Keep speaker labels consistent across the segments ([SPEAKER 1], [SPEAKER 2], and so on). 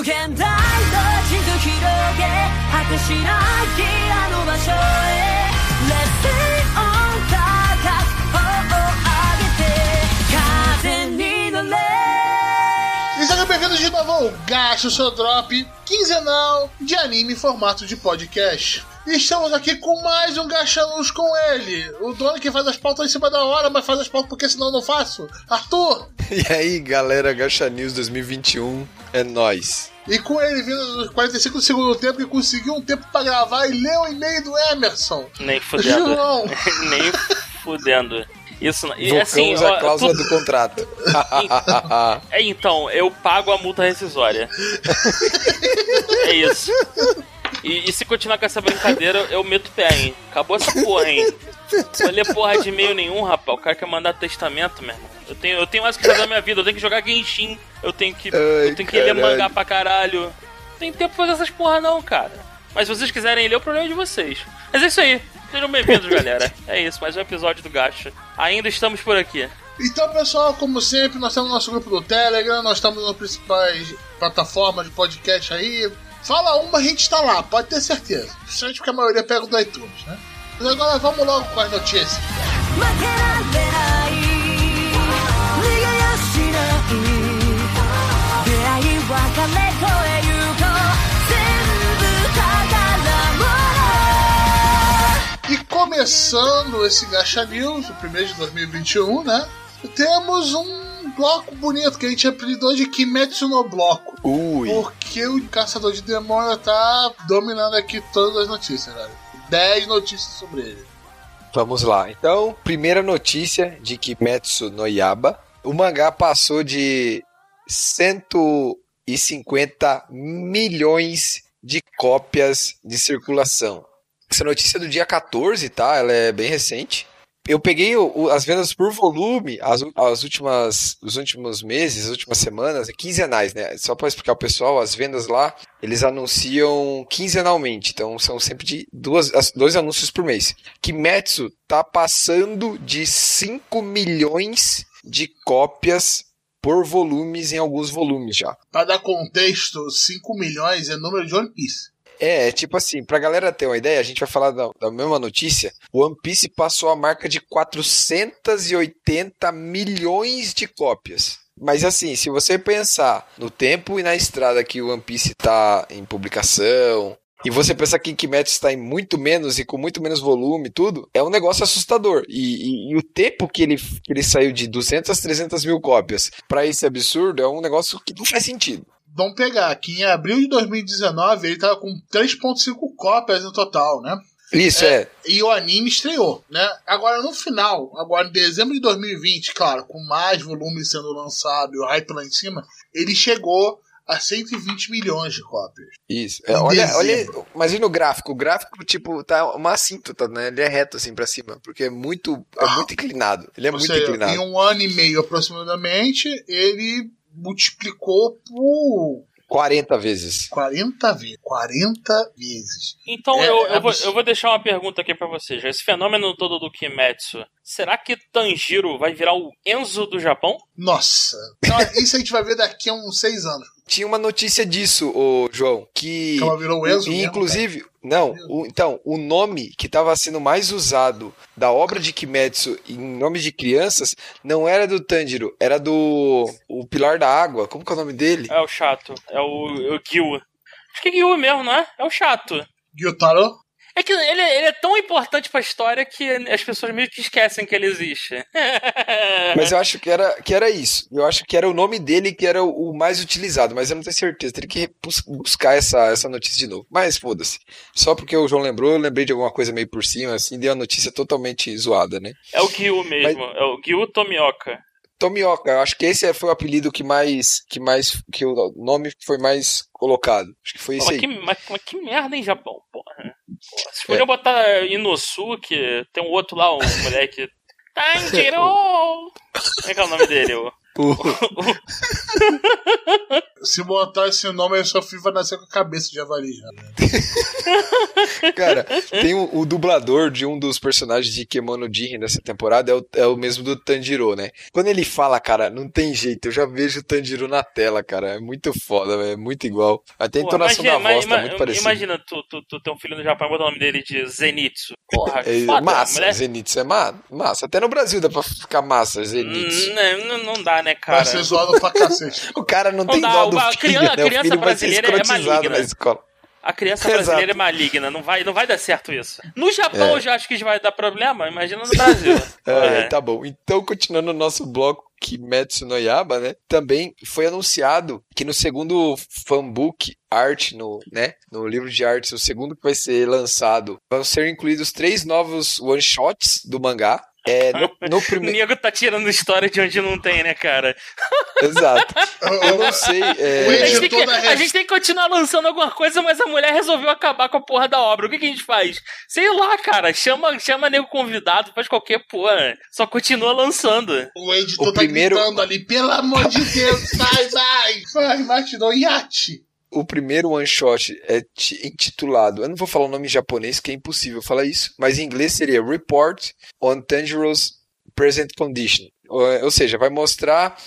[SPEAKER 1] 無限大の地図広げ果てしなきあの場所へ Let's stay on 高く頬を上げて風に乗れ
[SPEAKER 2] E sejam bem-vindos de novo ao Gacha, o seu drop quinzenal de anime em formato de podcast. E estamos aqui com mais um Gacha Luz com ele, o dono que faz as pautas em cima da hora, mas faz as pautas porque senão eu não faço, Arthur!
[SPEAKER 3] E aí, galera, Gacha News 2021 é nóis.
[SPEAKER 2] E com ele vindo nos 45 do segundo tempo que conseguiu um tempo pra gravar e leu o e-mail do Emerson.
[SPEAKER 4] Nem fudendo.
[SPEAKER 2] João.
[SPEAKER 4] Nem fudendo. Isso não. E
[SPEAKER 3] Vulcão
[SPEAKER 4] assim,
[SPEAKER 3] usa
[SPEAKER 4] ó,
[SPEAKER 3] a cláusula
[SPEAKER 4] tu-
[SPEAKER 3] do contrato.
[SPEAKER 4] É, então, eu pago a multa rescisória. é isso. E, e se continuar com essa brincadeira, eu meto o pé, hein? Acabou essa porra, hein? Não vou ler porra de e-mail nenhum, rapaz. O cara quer mandar testamento, meu irmão. Eu tenho, eu tenho mais o que fazer na minha vida. Eu tenho que jogar Genshin. Eu tenho que,
[SPEAKER 3] Ai,
[SPEAKER 4] eu tenho que ler mangá pra caralho. Não tem tempo pra fazer essas porra, não, cara. Mas se vocês quiserem ler, o problema é de vocês. Mas é isso aí. Sejam bem-vindos, galera. É isso, mais um episódio do Gacha. Ainda estamos por aqui.
[SPEAKER 2] Então, pessoal, como sempre, nós temos nosso grupo do Telegram, nós estamos nas principais plataformas de podcast aí. Fala uma, a gente tá lá, pode ter certeza. Principalmente porque a maioria pega o do iTunes, né? Agora vamos logo com as notícias. E começando esse Gacha News, o primeiro de 2021, né? Temos um bloco bonito que a gente apelidou de Kimetsu no Bloco.
[SPEAKER 3] Ui.
[SPEAKER 2] Porque o Caçador de Demônio tá dominando aqui todas as notícias, galera. 10 notícias sobre ele.
[SPEAKER 3] Vamos lá. Então, primeira notícia de Kimetsu no Yaba. O mangá passou de 150 milhões de cópias de circulação. Essa notícia é do dia 14, tá? Ela é bem recente. Eu peguei o- o- as vendas por volume, as, as últimas, os últimos meses, as últimas semanas, é quinzenais, né? Só para explicar ao pessoal, as vendas lá, eles anunciam quinzenalmente, então são sempre de duas, as- dois anúncios por mês. Kimetsu tá passando de 5 milhões de cópias por volumes em alguns volumes já.
[SPEAKER 2] Pra dar contexto, 5 milhões é número de One Piece.
[SPEAKER 3] É, é tipo assim, pra galera ter uma ideia, a gente vai falar da, da mesma notícia. O One Piece passou a marca de 480 milhões de cópias. Mas assim, se você pensar no tempo e na estrada que o One Piece tá em publicação, e você pensar que Kimetsu está em muito menos e com muito menos volume e tudo, é um negócio assustador. E, e- e o tempo que ele, que ele saiu de 200 a 300 mil cópias pra esse absurdo é um negócio que não faz sentido.
[SPEAKER 2] Vamos pegar que em abril de 2019 ele tava com 3.5 cópias no total, né?
[SPEAKER 3] Isso é,
[SPEAKER 2] E o anime estreou, né? Agora no final, agora em dezembro de 2020, claro, com mais volume sendo lançado e o hype lá em cima, ele chegou a 120 milhões de cópias.
[SPEAKER 3] Isso. É, olha, olha, imagina o gráfico. O gráfico, tipo, tá uma assíntota, né? Ele é reto assim pra cima, porque é muito, é muito inclinado. Ele é
[SPEAKER 2] Ou
[SPEAKER 3] muito
[SPEAKER 2] seja,
[SPEAKER 3] inclinado.
[SPEAKER 2] em um ano e meio aproximadamente, ele multiplicou por
[SPEAKER 3] 40 vezes.
[SPEAKER 2] 40 vezes. 40 vezes.
[SPEAKER 4] Então
[SPEAKER 2] É,
[SPEAKER 4] eu,
[SPEAKER 2] é
[SPEAKER 4] eu, vou, eu vou deixar uma pergunta aqui pra vocês. Esse fenômeno todo do Kimetsu, será que Tanjiro vai virar o Enzo do Japão?
[SPEAKER 2] Nossa. Então, isso a gente vai ver daqui a uns 6 anos.
[SPEAKER 3] Tinha uma notícia disso, ô João, que.
[SPEAKER 2] Que ela virou o Enzo
[SPEAKER 3] e,
[SPEAKER 2] mesmo,
[SPEAKER 3] inclusive, não, o- então, o nome que estava sendo mais usado da obra de Kimetsu em nome de crianças não era do Tanjiro, era do o Pilar da Água. Como que é o nome dele?
[SPEAKER 4] É o chato. É o, o Gil. Acho que é Gil mesmo, não é? É o chato.
[SPEAKER 2] Gyutaro?
[SPEAKER 4] É que ele, ele é tão importante pra história que as pessoas meio que esquecem que ele existe.
[SPEAKER 3] Mas eu acho que era, que era isso. Eu acho que era o nome dele que era o, o mais utilizado, mas eu não tenho certeza. Teria que bus- buscar essa, essa notícia de novo. Mas foda-se. Só porque o João lembrou, eu lembrei de alguma coisa meio por cima, assim, deu a notícia totalmente zoada, né?
[SPEAKER 4] É o Gil mesmo. É o Gil Tomioka.
[SPEAKER 3] Tomioka, eu acho que esse foi o apelido que mais. que mais. que o nome foi mais colocado. Acho que foi
[SPEAKER 4] mas,
[SPEAKER 3] aí.
[SPEAKER 4] que, mas, mas que merda, hein, Japão? Porra. Porra, Se podia botar Inosuke, tem um outro lá, um moleque. Tanjiro! Como é que é o nome dele? O,
[SPEAKER 3] O-
[SPEAKER 2] Se botar esse nome, aí sua filha vai nascer com a cabeça de javali já.
[SPEAKER 3] Cara, tem o, o dublador de um dos personagens de Kemono Jiren dessa temporada, é o, é o mesmo do Tanjiro, né? Quando ele fala, cara, não tem jeito, eu já vejo o Tanjiro na tela, cara. É muito foda, velho, é muito igual. Até a
[SPEAKER 4] Pô,
[SPEAKER 3] entonação da voz tá muito parecida.
[SPEAKER 4] Imagina tu, tu, tu ter um filho no Japão e botar o nome dele de Zenitsu. Porra,
[SPEAKER 3] É,
[SPEAKER 4] foda,
[SPEAKER 3] massa,
[SPEAKER 4] mulher-
[SPEAKER 3] Zenitsu é ma massa. Até no Brasil dá pra ficar massa, Zenitsu.
[SPEAKER 4] Hum, Não, não, não dá, né,
[SPEAKER 2] Vai
[SPEAKER 4] cara?
[SPEAKER 2] ser zoado pra cacete.
[SPEAKER 3] O cara não,
[SPEAKER 4] Não
[SPEAKER 3] tem
[SPEAKER 4] dá,
[SPEAKER 3] dó do
[SPEAKER 4] a
[SPEAKER 3] filho,
[SPEAKER 4] criança- a
[SPEAKER 3] né? O
[SPEAKER 4] criança
[SPEAKER 3] filho vai ser
[SPEAKER 4] brasileira é maligna.
[SPEAKER 3] na escola.
[SPEAKER 4] A criança
[SPEAKER 3] Exato.
[SPEAKER 4] brasileira é maligna, não vai, não vai dar certo isso. No Japão
[SPEAKER 3] É.
[SPEAKER 4] eu já acho que vai dar problema, imagina no Brasil.
[SPEAKER 3] É,
[SPEAKER 4] É.
[SPEAKER 3] tá bom. Então, continuando o nosso bloco Kimetsu no Yaba, né? Também foi anunciado que no segundo fanbook art, no, né? No livro de artes, o segundo que vai ser lançado, vão ser incluídos três novos one-shots do mangá. É, no, no
[SPEAKER 4] O
[SPEAKER 3] primeiro.
[SPEAKER 4] nego tá tirando história de onde não tem, né, cara?
[SPEAKER 3] Exato. Eu não sei. é,
[SPEAKER 2] O
[SPEAKER 4] A gente, que, a gente tem que continuar lançando alguma coisa, mas a mulher resolveu acabar com a porra da obra. O que, que a gente faz? Sei lá, cara. Chama, chama nego convidado, faz qualquer porra. Só continua lançando.
[SPEAKER 2] O editor
[SPEAKER 3] O
[SPEAKER 2] tá
[SPEAKER 3] primeiro-
[SPEAKER 2] gritando ali, pelo amor de Deus, sai, vai! Vai, Martinão, iate!
[SPEAKER 3] O primeiro one shot é ti- intitulado, eu não vou falar o nome em japonês, que é impossível falar isso, mas em inglês seria Report on Tanjiro's Present Condition. Ou, ou seja, vai mostrar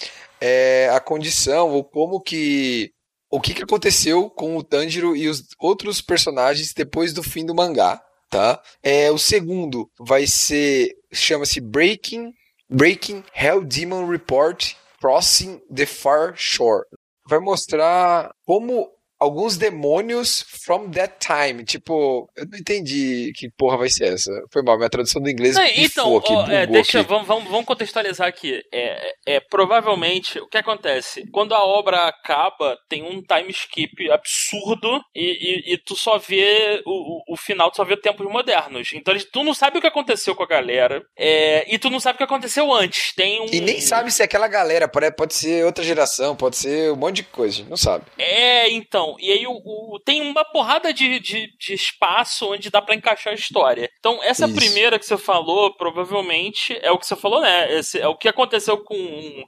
[SPEAKER 3] é, a condição ou como que o que, que aconteceu com o Tanjiro e os outros personagens depois do fim do mangá, tá? É, o segundo vai ser chama-se Breaking Breaking Hell Demon Report Crossing the Far Shore vai mostrar como alguns demônios from that time. Tipo, eu não entendi que porra vai ser essa. Foi mal, minha tradução do inglês
[SPEAKER 4] Não, então,
[SPEAKER 3] aqui,
[SPEAKER 4] ó, é, deixa,
[SPEAKER 3] aqui.
[SPEAKER 4] vamos, vamos, contextualizar aqui. É, é, provavelmente, o que acontece? Quando a obra acaba, tem um time skip absurdo e, e, e tu só vê o, o, o final, tu só vê tempos modernos. Então tu não sabe o que aconteceu com a galera é, e tu não sabe o que aconteceu antes. Tem um,
[SPEAKER 3] E nem sabe se é aquela galera, pode ser outra geração, pode ser um monte de coisa, não sabe.
[SPEAKER 4] É, então. E aí o, o- tem uma porrada de, de, de espaço onde dá pra encaixar a história. Então, essa
[SPEAKER 3] Isso.
[SPEAKER 4] primeira que você falou, provavelmente, é o que você falou, né? Esse, é o que aconteceu com,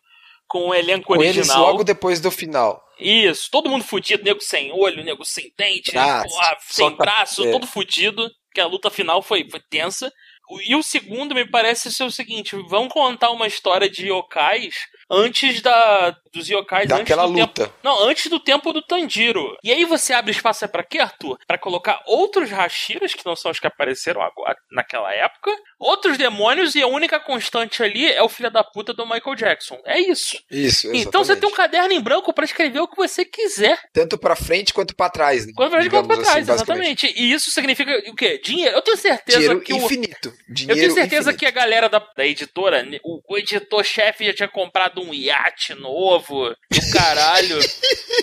[SPEAKER 4] com o elenco
[SPEAKER 3] Com eles
[SPEAKER 4] original.
[SPEAKER 3] logo depois do final.
[SPEAKER 4] Isso, todo mundo fudido, nego sem olho, nego sem dente,
[SPEAKER 3] Ah,
[SPEAKER 4] porra,
[SPEAKER 3] só
[SPEAKER 4] sem
[SPEAKER 3] tá-
[SPEAKER 4] braço, todo fudido, que a luta final foi, foi tensa. E o segundo me parece ser o seguinte: vão contar uma história de yokais antes da dos yokais
[SPEAKER 3] Daquela
[SPEAKER 4] antes do tempo
[SPEAKER 3] luta.
[SPEAKER 4] não, antes do tempo do Tanjiro. E aí você abre espaço é pra quê, Arthur? Pra colocar outros Hashiras, que não são os que apareceram agora, naquela época, outros demônios, e a única constante ali é o filho da puta do Michael Jackson. É isso.
[SPEAKER 3] Isso,
[SPEAKER 4] Então você
[SPEAKER 3] exatamente.
[SPEAKER 4] tem um caderno em branco pra escrever o que você quiser.
[SPEAKER 3] Tanto pra frente quanto pra trás. Né?
[SPEAKER 4] Quando vai jogar
[SPEAKER 3] Digamos
[SPEAKER 4] pra trás,
[SPEAKER 3] assim,
[SPEAKER 4] exatamente. E isso significa o quê? Dinheiro. Eu tenho certeza
[SPEAKER 3] Dinheiro
[SPEAKER 4] que o.
[SPEAKER 3] infinito.
[SPEAKER 4] Eu
[SPEAKER 3] Dinheiro
[SPEAKER 4] tenho certeza
[SPEAKER 3] infinito.
[SPEAKER 4] que a galera da, da editora, o, o editor-chefe já tinha comprado um iate novo, do caralho.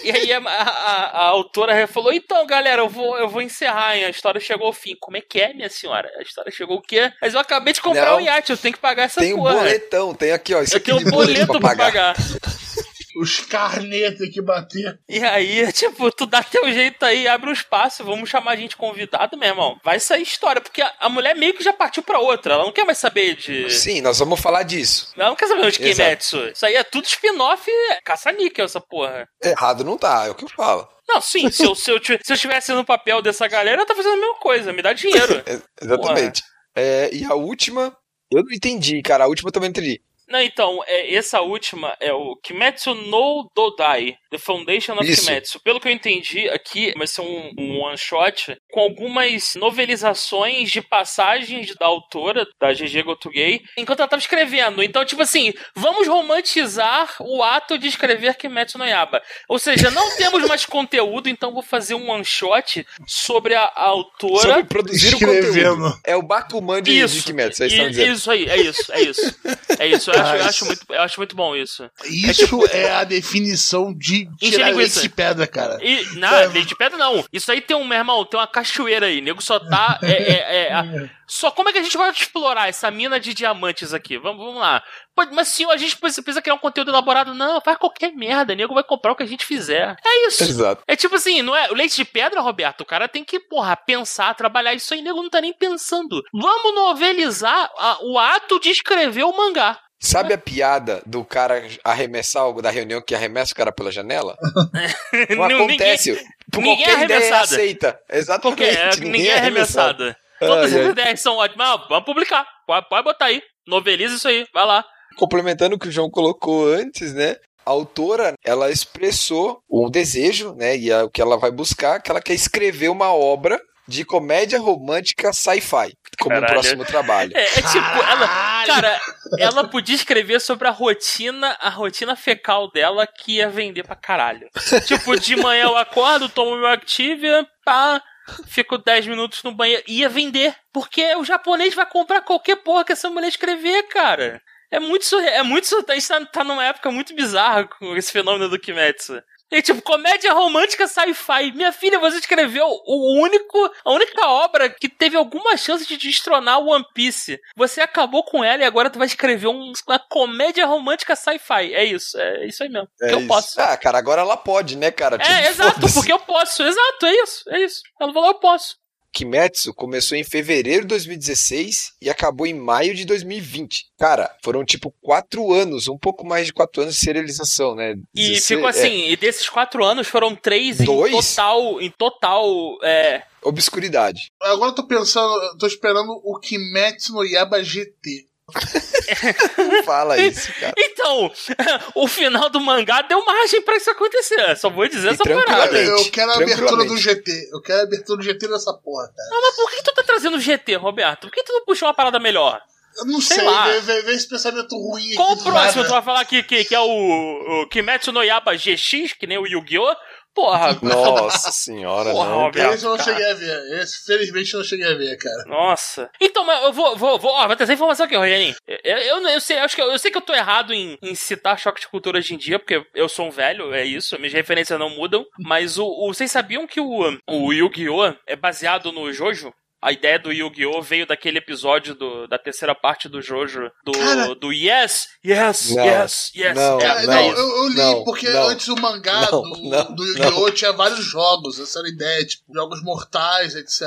[SPEAKER 4] e aí a, a- a autora falou: então, galera, eu vou, eu vou encerrar, hein? A história chegou ao fim. Como é que é, minha senhora? A história chegou o quê? Mas eu acabei de comprar
[SPEAKER 3] Não.
[SPEAKER 4] um iate, eu tenho que pagar essa
[SPEAKER 3] Tem um
[SPEAKER 4] porra.
[SPEAKER 3] boletão, tem aqui, ó. Isso
[SPEAKER 4] eu
[SPEAKER 3] aqui
[SPEAKER 4] tenho um boleto pra pagar.
[SPEAKER 2] Os carnês tem que bater.
[SPEAKER 4] E aí, tipo, tu dá teu jeito aí, abre um espaço, vamos chamar a gente convidado, meu irmão. Vai sair história, porque a, a mulher meio que já partiu pra outra. Ela não quer mais saber de.
[SPEAKER 3] Sim, nós vamos falar disso.
[SPEAKER 4] Ela não quer saber de
[SPEAKER 3] Exato.
[SPEAKER 4] Kimetsu. Isso aí é tudo spin-off caça-níquel, essa porra.
[SPEAKER 3] Errado não tá, é o que eu falo.
[SPEAKER 4] Não, sim, se eu, se, eu, se eu estivesse no papel dessa galera, eu tá fazendo a mesma coisa, me dá dinheiro.
[SPEAKER 3] É, exatamente. É, e a última, eu não entendi, cara. A última eu também não entendi.
[SPEAKER 4] Não, então, é, essa última é o Kimetsu no Dodai, The Foundation of
[SPEAKER 3] Isso.
[SPEAKER 4] Kimetsu. Pelo que eu entendi aqui, vai ser um, um one-shot com algumas novelizações de passagens da autora, da GG Gotugei, enquanto ela tava escrevendo. Então, tipo assim, vamos romantizar o ato de escrever Kimetsu no Yaba. Ou seja, não temos mais conteúdo, então vou fazer um one-shot sobre a, a autora.
[SPEAKER 3] Sobre produzir o
[SPEAKER 2] Escrevendo.
[SPEAKER 3] conteúdo. É o Bakuman de, de
[SPEAKER 4] Isso,
[SPEAKER 3] Kimetsu, vocês
[SPEAKER 4] i-
[SPEAKER 3] estão dizendo.
[SPEAKER 4] isso aí, é isso, é isso. É isso, eu acho, eu acho, muito, eu acho muito bom isso.
[SPEAKER 2] Isso é, a definição de Tirar
[SPEAKER 4] linguiça.
[SPEAKER 2] leite de pedra, cara.
[SPEAKER 4] E, não,
[SPEAKER 2] É.
[SPEAKER 4] leite de pedra não. Isso aí tem um, meu irmão, tem uma cachoeira aí. Nego só tá. É, é, é, a- só como é que a gente vai explorar essa mina de diamantes aqui? Vamos, vamos lá. Mas senhor, a gente precisa, precisa criar um conteúdo elaborado. Não, faz qualquer merda. Nego vai comprar o que a gente fizer. É isso.
[SPEAKER 3] Exato.
[SPEAKER 4] É tipo assim, não é? O leite de pedra, Roberto, o cara tem que, porra, pensar, trabalhar isso aí, nego não tá nem pensando. Vamos novelizar a- o ato de escrever o mangá.
[SPEAKER 3] Sabe a piada do cara arremessar algo da reunião que arremessa o cara pela janela? Não
[SPEAKER 4] Não,
[SPEAKER 3] acontece. Por
[SPEAKER 4] ninguém é
[SPEAKER 3] qualquer ideia
[SPEAKER 4] arremessado.
[SPEAKER 3] aceita. Exatamente.
[SPEAKER 4] Porque é, ninguém é arremessado. Todas
[SPEAKER 3] Ai,
[SPEAKER 4] as
[SPEAKER 3] ai.
[SPEAKER 4] ideias são ótimas. Ah, vamos publicar. Pode, pode botar aí. Noveliza isso aí. Vai lá.
[SPEAKER 3] Complementando o que o João colocou antes, né? A autora, ela expressou um desejo, né? E é o que ela vai buscar, que ela quer escrever uma obra de comédia romântica sci-fi, como um
[SPEAKER 4] Caralho.
[SPEAKER 3] próximo trabalho.
[SPEAKER 4] É, é tipo, ela. Cara, ela podia escrever sobre a rotina, a rotina fecal dela que ia vender pra caralho. Tipo, de manhã eu acordo, tomo meu Activia, pá. Fico 10 minutos no banheiro. Ia vender. Porque o japonês vai comprar qualquer porra que essa mulher escrever, cara. É muito surreal. É muito surreal. A gente tá, tá numa época muito bizarra com esse fenômeno do Kimetsu. E, tipo, comédia romântica sci-fi. Minha filha, você escreveu o único, a única obra que teve alguma chance de destronar o One Piece. Você acabou com ela e agora tu vai escrever um- uma comédia romântica sci-fi. É isso, é isso aí mesmo.
[SPEAKER 3] É
[SPEAKER 4] que eu
[SPEAKER 3] isso.
[SPEAKER 4] posso.
[SPEAKER 3] Ah, cara, agora ela pode, né, cara? Tipo,
[SPEAKER 4] É, exato,
[SPEAKER 3] foda-se.
[SPEAKER 4] porque eu posso, exato, é isso, é isso. Ela falou, eu posso.
[SPEAKER 3] Kimetsu começou em fevereiro de 2016 e acabou em maio de 2020. Cara, foram tipo quatro anos, um pouco mais de quatro anos de serialização, né?
[SPEAKER 4] E
[SPEAKER 3] 16
[SPEAKER 4] ficou
[SPEAKER 3] é,
[SPEAKER 4] assim, e desses quatro anos foram três em
[SPEAKER 3] Dois?
[SPEAKER 4] total, em total, é,
[SPEAKER 3] obscuridade.
[SPEAKER 2] Agora eu tô pensando, eu tô esperando o Kimetsu no Yaba GT.
[SPEAKER 3] Não fala isso, cara.
[SPEAKER 4] Então, o final do mangá deu margem pra isso acontecer. Só vou dizer
[SPEAKER 3] E
[SPEAKER 4] essa parada.
[SPEAKER 2] Eu quero a abertura do. GT. Eu quero a abertura do GT dessa porra, cara.
[SPEAKER 4] Não, mas por que tu tá trazendo GT, Roberto? Por que tu não puxou uma parada melhor?
[SPEAKER 2] Eu não
[SPEAKER 4] Sei
[SPEAKER 2] sei,
[SPEAKER 4] lá.
[SPEAKER 2] vem, esse pensamento ruim
[SPEAKER 4] Qual o próximo?
[SPEAKER 2] nada.
[SPEAKER 4] Tu vai falar que, que, que é o, o Kimetsu no Yaba GX, que nem o Yu-Gi-Oh? Porra,
[SPEAKER 3] Nossa senhora,
[SPEAKER 4] Porra,
[SPEAKER 3] não.
[SPEAKER 2] Esse eu não
[SPEAKER 4] cara.
[SPEAKER 2] cheguei a ver. Esse, felizmente, eu não cheguei a ver, cara.
[SPEAKER 4] Nossa. Então, mas eu vou, vou, vou, ó, vou trazer informação aqui, Rogerinho. Eu, eu, eu sei, acho que eu, eu sei que eu tô errado em, em citar choque de cultura hoje em dia, porque eu sou um velho, é isso, minhas referências não mudam. Mas o, o- vocês sabiam que o, o Yu-Gi-Oh! é baseado no Jojo? A ideia do Yu-Gi-Oh! veio daquele episódio do, da terceira parte do Jojo, do,
[SPEAKER 2] Cara.
[SPEAKER 4] do Yes, Yes,
[SPEAKER 3] Não,
[SPEAKER 4] Yes, Yes.
[SPEAKER 3] não,
[SPEAKER 4] é,
[SPEAKER 2] É,
[SPEAKER 4] é
[SPEAKER 2] não,
[SPEAKER 4] isso.
[SPEAKER 2] eu, eu li,
[SPEAKER 3] não,
[SPEAKER 2] porque
[SPEAKER 3] não,
[SPEAKER 2] antes o mangá
[SPEAKER 3] não,
[SPEAKER 2] do, do Yu-Gi-Oh! tinha vários jogos, essa era a ideia, tipo, jogos mortais, etc.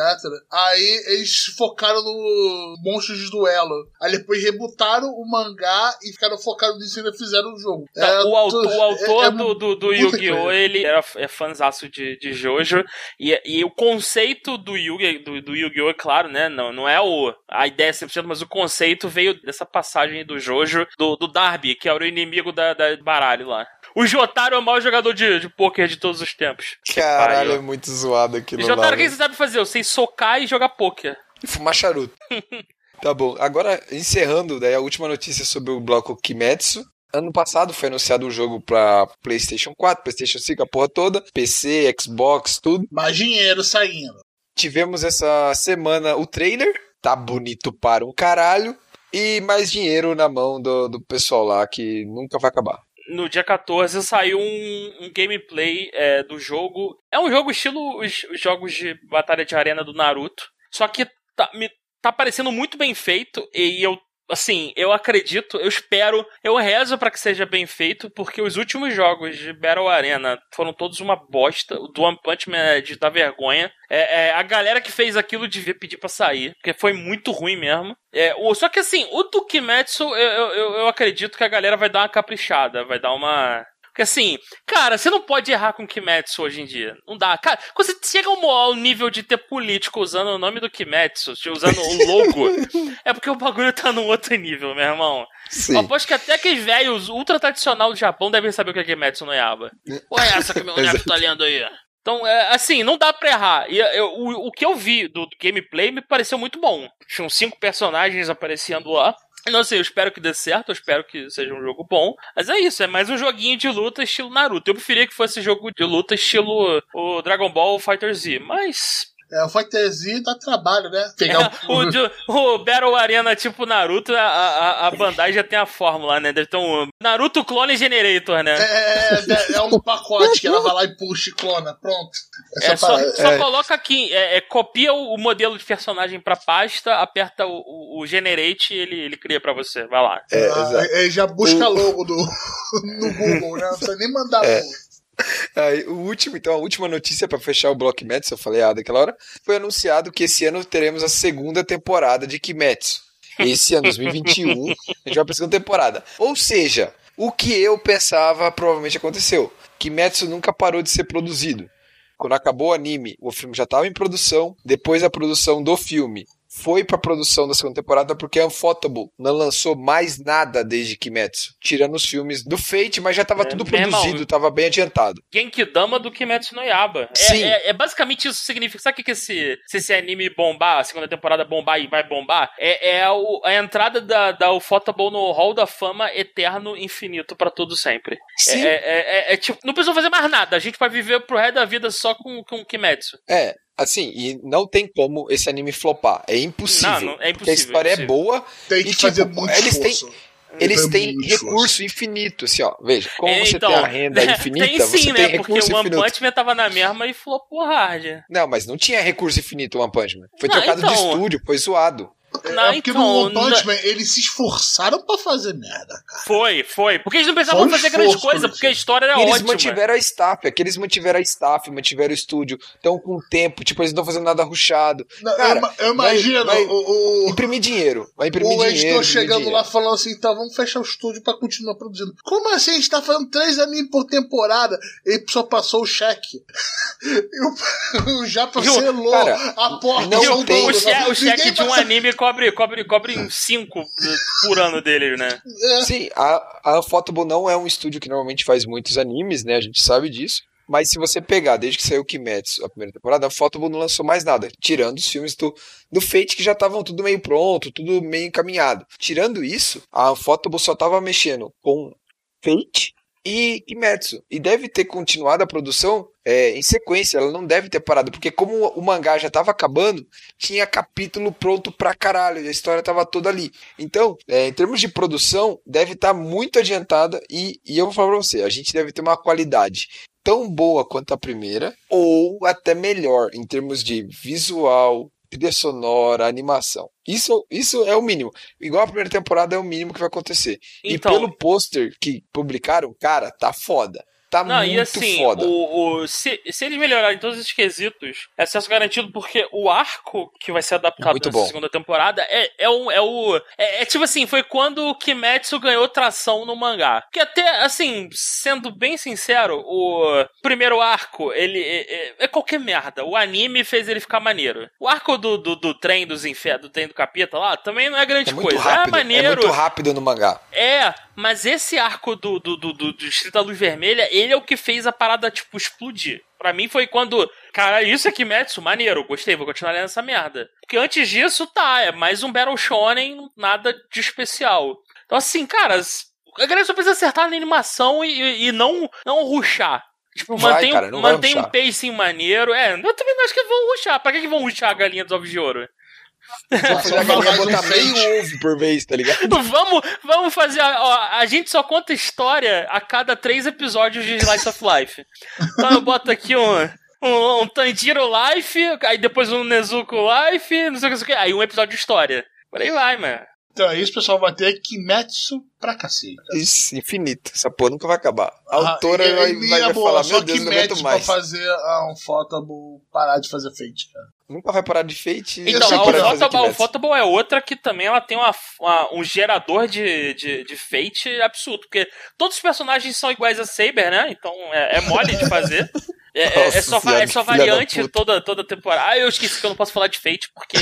[SPEAKER 2] Aí eles focaram no monstros de duelo. Aí depois rebutaram o mangá e ficaram focados nisso e ainda fizeram o jogo.
[SPEAKER 4] Não,
[SPEAKER 2] É,
[SPEAKER 4] o, autor, o autor
[SPEAKER 2] é- é
[SPEAKER 4] do, do, do Yu-Gi-Oh! ele era é fãzaço de, de Jojo. E, e o conceito do Yu-Gi- do, do Yu-Gi-Oh! É claro, né? Não, não é o, a ideia 100%, mas o conceito veio dessa passagem do Jojo, do, do Darby, que era o inimigo da, da baralho lá. O Jotaro é o maior jogador de, de pôquer de todos os tempos.
[SPEAKER 3] Caralho, é muito zoado aquilo
[SPEAKER 4] E
[SPEAKER 3] lá.
[SPEAKER 4] Jotaro, o que você sabe fazer? Eu sei socar e jogar pôquer.
[SPEAKER 3] E fumar charuto. tá bom. Agora, encerrando daí a última notícia sobre o bloco Kimetsu. Ano passado foi anunciado o jogo pra PlayStation 4, PlayStation 5, a porra toda, PC, Xbox, tudo.
[SPEAKER 2] Mais dinheiro saindo.
[SPEAKER 3] Tivemos essa semana o trailer, tá bonito para um caralho, e mais dinheiro na mão do, do pessoal lá que nunca vai acabar.
[SPEAKER 4] no dia 14 saiu um, um gameplay é, do jogo. É um jogo estilo os, os jogos de batalha de arena do Naruto. Só que tá, me, tá parecendo muito bem feito e eu. Assim, eu acredito, eu espero, eu rezo pra que seja bem feito, porque os últimos jogos de Battle Arena foram todos uma bosta. O do One Punch Man é de dar vergonha. É, é, a galera que fez aquilo devia pedir pra sair, porque foi muito ruim mesmo. É, o, só que assim, o do Kimetsu, eu, eu, eu- eu acredito que a galera vai dar uma caprichada, vai dar uma. Porque assim, cara, você não pode errar com Kimetsu hoje em dia. Não dá. Cara, quando você chega ao nível de ter político usando o nome do Kimetsu, usando o logo, é porque o bagulho tá num outro nível, meu irmão. Eu
[SPEAKER 3] Sim.
[SPEAKER 4] aposto que até aqueles velhos ultra tradicional do Japão devem saber o que é Kimetsu no Yaba. Ou é essa que meu neto tá lendo aí? Então, é, assim, não dá pra errar. E eu- o, o que eu vi do, do gameplay me pareceu muito bom. Tinham cinco personagens aparecendo lá. Não sei, eu espero que dê certo, eu espero que seja um jogo bom. Mas é isso, é mais um joguinho de luta estilo Naruto. Eu preferia que fosse jogo de luta estilo o Dragon Ball Fighter Z, mas
[SPEAKER 2] É, o Fighter Z dá trabalho, né? Pegar
[SPEAKER 4] é, o, de- o Battle Arena tipo Naruto, a, a, a Bandai já tem a fórmula, né? Deve ter um Naruto Clone Generator, né?
[SPEAKER 2] É, é, é um pacote que ela vai lá e puxa e clona. Pronto. Essa
[SPEAKER 4] É, só, só
[SPEAKER 3] é.
[SPEAKER 4] coloca aqui, é, é, copia o, o modelo de personagem pra pasta, aperta o, o, o Generate e ele, ele cria pra você. Vai lá.
[SPEAKER 3] É,
[SPEAKER 2] Ah, já busca
[SPEAKER 3] O-
[SPEAKER 2] logo do, no Google, né? Não precisa nem mandar
[SPEAKER 3] É.
[SPEAKER 2] logo.
[SPEAKER 3] Aí, o último, então, a última notícia pra fechar o bloco Kimetsu, eu falei ah, daquela hora, foi anunciado que esse ano teremos a segunda temporada de Kimetsu. Esse ano, 2021, a gente vai pra segunda temporada. Ou seja, o que eu pensava provavelmente aconteceu. Kimetsu nunca parou de ser produzido. Quando acabou o anime, o filme já estava em produção. Depois da produção do filme, foi pra produção da segunda temporada porque a Unfotable não lançou mais nada desde Kimetsu, tirando os filmes do Fate, mas já tava
[SPEAKER 4] É,
[SPEAKER 3] tudo
[SPEAKER 4] meu irmão.
[SPEAKER 3] produzido, tava bem adiantado.
[SPEAKER 4] Genkidama do Kimetsu no Yaba. É,
[SPEAKER 3] Sim.
[SPEAKER 4] É, é basicamente isso que significa. Sabe o que, que esse, se esse anime bombar, a segunda temporada bombar e vai bombar? É, é o- a entrada da, da Ufotable no Hall da Fama eterno, infinito, pra todo sempre.
[SPEAKER 3] Sim.
[SPEAKER 4] É, é- é- é tipo, não precisa fazer mais nada. A gente vai viver pro resto da vida só com, com Kimetsu.
[SPEAKER 3] É, assim, e não tem como esse anime flopar. É impossível.
[SPEAKER 4] Não, não, é
[SPEAKER 3] Porque a
[SPEAKER 4] impossível,
[SPEAKER 3] história é
[SPEAKER 4] impossível.
[SPEAKER 3] boa,
[SPEAKER 2] Tem
[SPEAKER 3] E,
[SPEAKER 2] que
[SPEAKER 3] tipo,
[SPEAKER 2] fazer muito
[SPEAKER 3] eles têm- eles têm
[SPEAKER 2] muito
[SPEAKER 3] recurso
[SPEAKER 2] esforço.
[SPEAKER 3] infinito, assim, ó. Veja, como
[SPEAKER 4] É,
[SPEAKER 3] você
[SPEAKER 4] então,
[SPEAKER 3] tem a renda infinita,
[SPEAKER 4] tem sim,
[SPEAKER 3] você
[SPEAKER 4] né?
[SPEAKER 3] tem
[SPEAKER 4] Porque
[SPEAKER 3] recurso
[SPEAKER 4] o One
[SPEAKER 3] infinito.
[SPEAKER 4] Punch Man tava na mesma e flopou hard.
[SPEAKER 3] Não, mas não tinha recurso infinito o One Punch Man. Foi
[SPEAKER 4] Não,
[SPEAKER 3] trocado de
[SPEAKER 4] então.
[SPEAKER 3] estúdio, foi zoado.
[SPEAKER 4] Não,
[SPEAKER 2] é porque
[SPEAKER 4] então,
[SPEAKER 2] no Punch eles se esforçaram pra fazer merda, cara.
[SPEAKER 4] Foi, foi. Porque eles não precisavam
[SPEAKER 2] Foi um
[SPEAKER 4] fazer grande coisa, porque a história era
[SPEAKER 3] E eles
[SPEAKER 4] ótima.
[SPEAKER 3] mantiveram a staff, aqueles mantiveram a staff, mantiveram o estúdio, estão com tempo, tipo, eles não estão fazendo nada ruchado.
[SPEAKER 2] Não,
[SPEAKER 3] Cara,
[SPEAKER 2] eu, eu imagino
[SPEAKER 3] vai-
[SPEAKER 2] o, o,
[SPEAKER 3] Imprimir dinheiro, vai imprimir
[SPEAKER 2] o
[SPEAKER 3] dinheiro.
[SPEAKER 2] editor
[SPEAKER 3] imprimir
[SPEAKER 2] chegando
[SPEAKER 3] dinheiro.
[SPEAKER 2] lá falando assim, então vamos fechar o estúdio pra continuar produzindo. Como assim? A gente tá fazendo três animes por temporada e só passou o cheque. E o, o Japa selou
[SPEAKER 3] Cara,
[SPEAKER 2] a porta.
[SPEAKER 3] não
[SPEAKER 4] o,
[SPEAKER 3] tem-
[SPEAKER 4] o, che- o cheque de um anime cobre, cobre, cobre uns 5 por ano dele, né?
[SPEAKER 3] Sim, a, a Photable não é um estúdio que normalmente faz muitos animes, né? A gente sabe disso. Mas se você pegar, desde que saiu Kimetsu, a primeira temporada, a Photable não lançou mais nada. Tirando os filmes do, do Fate, que já estavam tudo meio pronto, tudo meio encaminhado. Tirando isso, a Photable só tava mexendo com Fate e Kimetsu. E deve ter continuado a produção é, em sequência, ela não deve ter parado. Porque como o mangá já tava acabando, tinha capítulo pronto pra caralho, a história tava toda ali. Então, é, em termos de produção, deve estar muito adiantada e, e eu vou falar pra você, a gente deve ter uma qualidade tão boa quanto a primeira, ou até melhor, em termos de visual, trilha sonora, animação. Isso, isso é o mínimo. Igual a primeira temporada é o mínimo que vai acontecer.
[SPEAKER 4] Então-
[SPEAKER 3] e pelo pôster que publicaram, cara, tá foda. Tá
[SPEAKER 4] Não,
[SPEAKER 3] muito
[SPEAKER 4] e assim,
[SPEAKER 3] foda.
[SPEAKER 4] o, o- se, se eles melhorarem todos esses quesitos, é acesso garantido porque o arco que vai ser adaptado
[SPEAKER 3] Muito
[SPEAKER 4] nessa
[SPEAKER 3] bom.
[SPEAKER 4] segunda temporada é, é, um, é o. É, é tipo assim, foi quando o Kimetsu ganhou tração no mangá. Que até, assim, sendo bem sincero, o primeiro arco, ele é, é- é qualquer merda. O anime fez ele ficar maneiro. O arco do, do, do trem dos infernos, do trem do capeta lá, também não é grande
[SPEAKER 3] É muito
[SPEAKER 4] coisa.
[SPEAKER 3] rápido.
[SPEAKER 4] é maneiro.
[SPEAKER 3] É muito rápido no mangá.
[SPEAKER 4] É, mas esse arco do, do, do, do Distrito da Luz Vermelha, ele é o que fez a parada, tipo, explodir. Pra mim foi quando. Cara, isso é Kimetsu, maneiro, gostei, vou continuar lendo essa merda. Porque antes disso, tá, é mais um Battle Shonen, nada de especial. Então, assim, cara, a galera só precisa acertar na animação e, e- não, não ruxar. Tipo,
[SPEAKER 3] Vai,
[SPEAKER 4] mantém,
[SPEAKER 3] cara,
[SPEAKER 4] mantém um pacing maneiro. É, eu também não acho que vão ruxar. Pra que, que vão ruxar a galinha dos ovos de ouro?
[SPEAKER 3] Vou fazer a
[SPEAKER 2] Só mais um
[SPEAKER 3] botar meio ovo por vez, tá ligado?
[SPEAKER 4] vamos, vamos fazer. Ó, a gente só conta história a cada três episódios de Slice of Life. Então eu boto aqui um. Um, um Tanjiro Life, aí depois um Nezuko Life, não sei o que, não sei o que. Aí um episódio de história. Por aí vai, mano.
[SPEAKER 2] Então é isso, pessoal. Vai ter Kimetsu pra cacete.
[SPEAKER 3] Isso, infinito. Essa porra nunca vai acabar. A
[SPEAKER 2] Ah,
[SPEAKER 3] autora
[SPEAKER 2] e-
[SPEAKER 3] vai,
[SPEAKER 2] e
[SPEAKER 3] vai,
[SPEAKER 2] a
[SPEAKER 3] vai
[SPEAKER 2] boa,
[SPEAKER 3] falar,
[SPEAKER 2] só
[SPEAKER 3] meu Deus, não aguento
[SPEAKER 2] Kimetsu pra
[SPEAKER 3] mais.
[SPEAKER 2] fazer a Unfotable parar de fazer feito, cara.
[SPEAKER 3] Nunca vai parar de fate.
[SPEAKER 4] Então, a
[SPEAKER 2] é
[SPEAKER 4] Ufotable, a
[SPEAKER 3] Kimetsu.
[SPEAKER 4] Ufotable é outra que também ela tem uma, uma- um gerador de, de, de fate absurdo. Porque todos os personagens são iguais a Saber, né? Então é, é mole de fazer. É, é- é só,
[SPEAKER 3] senhora,
[SPEAKER 4] é só variante toda, toda temporada. Ah, eu esqueci que eu não posso falar de fate porque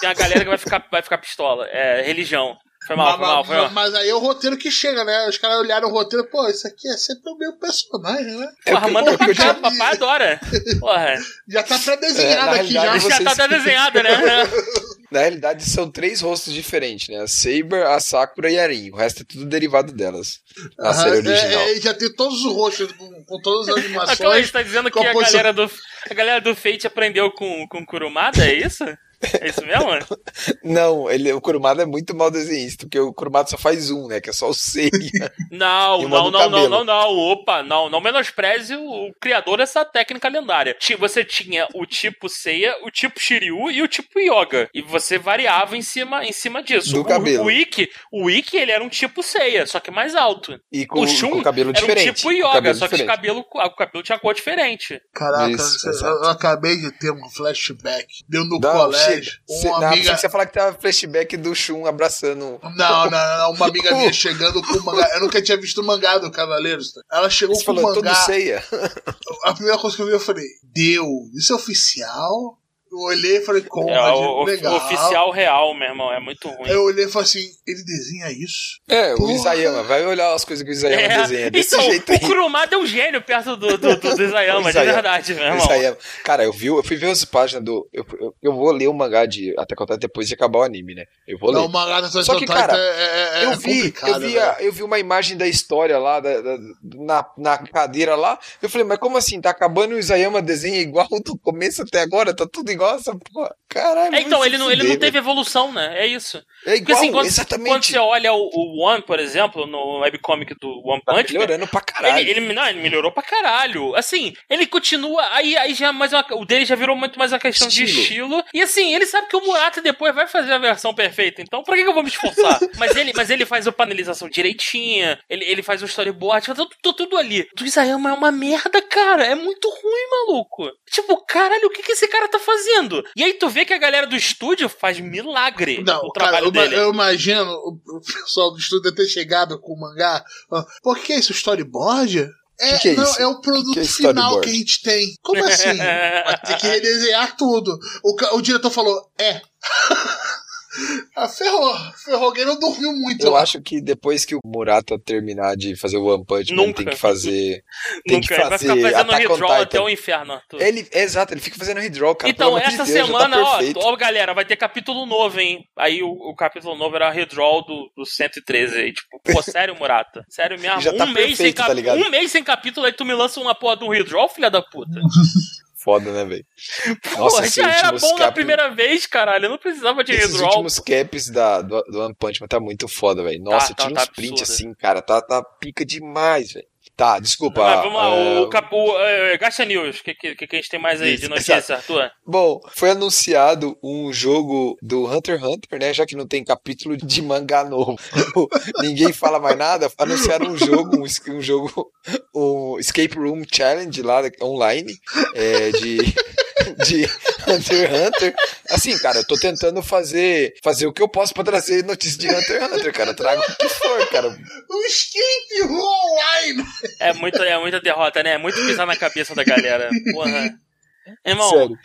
[SPEAKER 4] tem uma galera que vai ficar, vai ficar pistola. É religião. Foi mal, foi mal, foi
[SPEAKER 2] mas,
[SPEAKER 4] mal.
[SPEAKER 2] mas aí é o roteiro que chega, né? Os caras olharam o roteiro, pô, isso aqui é sempre o meu personagem, né?
[SPEAKER 3] É o
[SPEAKER 4] Porra, manda
[SPEAKER 3] é o que
[SPEAKER 4] pra cá, papai adora. Porra,
[SPEAKER 2] Já tá
[SPEAKER 3] É,
[SPEAKER 2] pré-desenhado
[SPEAKER 3] na
[SPEAKER 2] aqui já.
[SPEAKER 3] realidade,
[SPEAKER 4] já
[SPEAKER 3] vocês-
[SPEAKER 4] tá desenhada, né?
[SPEAKER 3] Na realidade, são três rostos diferentes, né? A Saber, a Sakura e a Rin. O resto é tudo derivado delas. Na
[SPEAKER 2] Aham,
[SPEAKER 3] série
[SPEAKER 2] é,
[SPEAKER 3] original.
[SPEAKER 2] é, já tem todos os rostos com, com todas as
[SPEAKER 4] A Chloe
[SPEAKER 2] animações.
[SPEAKER 4] tá dizendo que
[SPEAKER 2] a
[SPEAKER 4] a galera, do, a galera do Fate aprendeu com, com Kurumada, é isso? É isso mesmo?
[SPEAKER 3] Não, ele, o Kurumada é muito mal desenhista, porque o Kurumada só faz um, né? Que é só o Seiya.
[SPEAKER 4] Não, não, não, não, não, não. Opa, não, não menospreze o, o criador dessa técnica lendária. Você tinha o tipo Seiya, o tipo Shiryu e o tipo Yoga. E você variava em cima, em cima disso.
[SPEAKER 3] Do
[SPEAKER 4] o,
[SPEAKER 3] cabelo.
[SPEAKER 4] O Ikki, o Ikki, ele era um tipo Seiya, só que mais alto.
[SPEAKER 3] E com,
[SPEAKER 4] o Shun
[SPEAKER 3] com cabelo
[SPEAKER 4] era um
[SPEAKER 3] diferente.
[SPEAKER 4] tipo
[SPEAKER 3] com
[SPEAKER 4] Yoga, só que o cabelo, o cabelo tinha cor diferente.
[SPEAKER 2] Caraca,
[SPEAKER 3] Isso,
[SPEAKER 2] eu, eu acabei de ter um flashback. Deu no
[SPEAKER 3] Não,
[SPEAKER 2] colégio.
[SPEAKER 3] Cê,
[SPEAKER 2] uma
[SPEAKER 3] não,
[SPEAKER 2] amiga.
[SPEAKER 3] você falar que tava flashback do Shun abraçando.
[SPEAKER 2] Não, não, não, uma amiga minha chegando com o mangá. Eu nunca tinha visto o mangá do Cavaleiros. Ela chegou
[SPEAKER 3] Você
[SPEAKER 2] com o
[SPEAKER 3] falou todo
[SPEAKER 2] mangá.
[SPEAKER 3] ceia.
[SPEAKER 2] A primeira coisa que eu vi, eu falei, deu, isso é oficial? Eu olhei e falei, como?
[SPEAKER 4] É o, o-
[SPEAKER 2] legal.
[SPEAKER 4] oficial real, meu irmão. É muito ruim.
[SPEAKER 2] Eu olhei e falei assim, ele desenha isso?
[SPEAKER 3] É, o
[SPEAKER 2] Porra.
[SPEAKER 3] Isayama. Vai olhar as coisas que o Isayama
[SPEAKER 4] É,
[SPEAKER 3] desenha. Desse
[SPEAKER 4] então,
[SPEAKER 3] jeito
[SPEAKER 4] o. Kurumada é um gênio perto do, do, do, do Isayama, de
[SPEAKER 3] Isayama.
[SPEAKER 4] verdade, meu irmão.
[SPEAKER 3] Isayama. Cara, eu, vi, eu fui ver as páginas do. Eu, eu, eu vou ler o mangá de Até Contar depois de acabar o anime, né? Eu vou
[SPEAKER 2] Não,
[SPEAKER 3] ler.
[SPEAKER 2] o mangá da
[SPEAKER 3] Só que, cara,
[SPEAKER 2] é, é, é
[SPEAKER 3] eu vi, eu vi, a-
[SPEAKER 2] velho.
[SPEAKER 3] eu vi uma imagem da história lá, da, da- na, na cadeira lá. Eu falei, mas como assim? Tá acabando o Isayama desenha igual do começo até agora? Tá tudo igual essa porra. Caralho.
[SPEAKER 4] É, então, ele não, ele não teve evolução, né? É isso.
[SPEAKER 3] É
[SPEAKER 4] Porque
[SPEAKER 3] igual,
[SPEAKER 4] assim, quando,
[SPEAKER 3] exatamente.
[SPEAKER 4] quando você olha o, o One, por exemplo, no webcomic do One
[SPEAKER 3] Tá
[SPEAKER 4] Punch Man,
[SPEAKER 3] melhorando pra caralho.
[SPEAKER 4] Ele, ele, não, ele melhorou pra caralho. Assim, ele continua. Aí, aí já é mais uma, O dele já virou muito mais uma questão de
[SPEAKER 3] Estilo.
[SPEAKER 4] estilo. E assim, ele sabe que o Murata depois vai fazer a versão perfeita. Então, pra que, que eu vou me esforçar? mas, ele, mas ele faz a panelização direitinha. Ele, ele faz o storyboard. Faz tudo, tudo, tudo ali. Do Isayama é uma merda, cara. É muito ruim, maluco. Tipo, caralho, o que, que esse cara tá fazendo? E aí tu vê que a galera do estúdio faz milagre
[SPEAKER 2] Não, cara,
[SPEAKER 4] trabalho
[SPEAKER 2] eu,
[SPEAKER 4] dele.
[SPEAKER 2] eu imagino o, o pessoal do estúdio ter chegado com o mangá. Por que isso? Storyboard? É,
[SPEAKER 3] Que que é
[SPEAKER 2] não,
[SPEAKER 3] isso?
[SPEAKER 2] é o produto
[SPEAKER 3] Que que é
[SPEAKER 2] final que a gente tem. Como assim? Vai ter que redesenhar tudo. O, o diretor falou, é. ah, ferrou. Ferrou. Alguém não dormiu muito.
[SPEAKER 3] Eu
[SPEAKER 2] lá.
[SPEAKER 3] acho que depois que o Murata terminar de fazer o One Punch Man, tem que fazer. Tem
[SPEAKER 4] Nunca,
[SPEAKER 3] que
[SPEAKER 4] ele vai
[SPEAKER 3] fazer
[SPEAKER 4] ficar fazendo redraw até o inferno, Arthur.
[SPEAKER 3] Ele, é, exato, ele fica fazendo redraw, cara.
[SPEAKER 4] Então,
[SPEAKER 3] amor de
[SPEAKER 4] essa
[SPEAKER 3] Deus, já
[SPEAKER 4] semana,
[SPEAKER 3] tá
[SPEAKER 4] ó, ó, galera, vai ter capítulo novo, hein? Aí o, o capítulo novo era redraw do, do 113. Aí, tipo, pô, sério, Murata? Sério mesmo?
[SPEAKER 3] Já tá
[SPEAKER 4] um, mês sem
[SPEAKER 3] perfeito, tá
[SPEAKER 4] cap-
[SPEAKER 3] ligado?
[SPEAKER 4] um mês sem capítulo, aí tu me lança uma porra de um redraw, filha da puta.
[SPEAKER 3] Foda, né, velho? Esses
[SPEAKER 4] já era bom na
[SPEAKER 3] cap-
[SPEAKER 4] primeira vez, caralho. Eu não precisava de
[SPEAKER 3] Esses
[SPEAKER 4] redraw.
[SPEAKER 3] últimos caps da, do, do One Punch Man tá muito foda, velho. Nossa,
[SPEAKER 4] tá,
[SPEAKER 3] tinha
[SPEAKER 4] tá
[SPEAKER 3] uns prints
[SPEAKER 4] absurdo.
[SPEAKER 3] assim, cara. Tá, tá pica demais, velho. Tá, desculpa.
[SPEAKER 4] Mas vamos lá,
[SPEAKER 3] é,
[SPEAKER 4] o, cap, o é, Gacha News, o que, que, que a gente tem mais aí
[SPEAKER 3] Isso,
[SPEAKER 4] de notícia,
[SPEAKER 3] exato.
[SPEAKER 4] Arthur?
[SPEAKER 3] Bom, foi anunciado um jogo do Hunter x Hunter, né? Já que não tem capítulo de mangá novo. Ninguém fala mais nada. Anunciaram um jogo, um, um jogo, um Escape Room Challenge lá online é, de, de Hunter x Hunter. Assim, cara, eu tô tentando fazer, fazer o que eu posso pra trazer notícia de Hunter x Hunter, cara. Traga o que for, cara.
[SPEAKER 2] O Escape Room Online.
[SPEAKER 4] É, muito, é muita derrota, né? É muito pisar na cabeça da galera. Porra. Irmão,
[SPEAKER 3] Sério.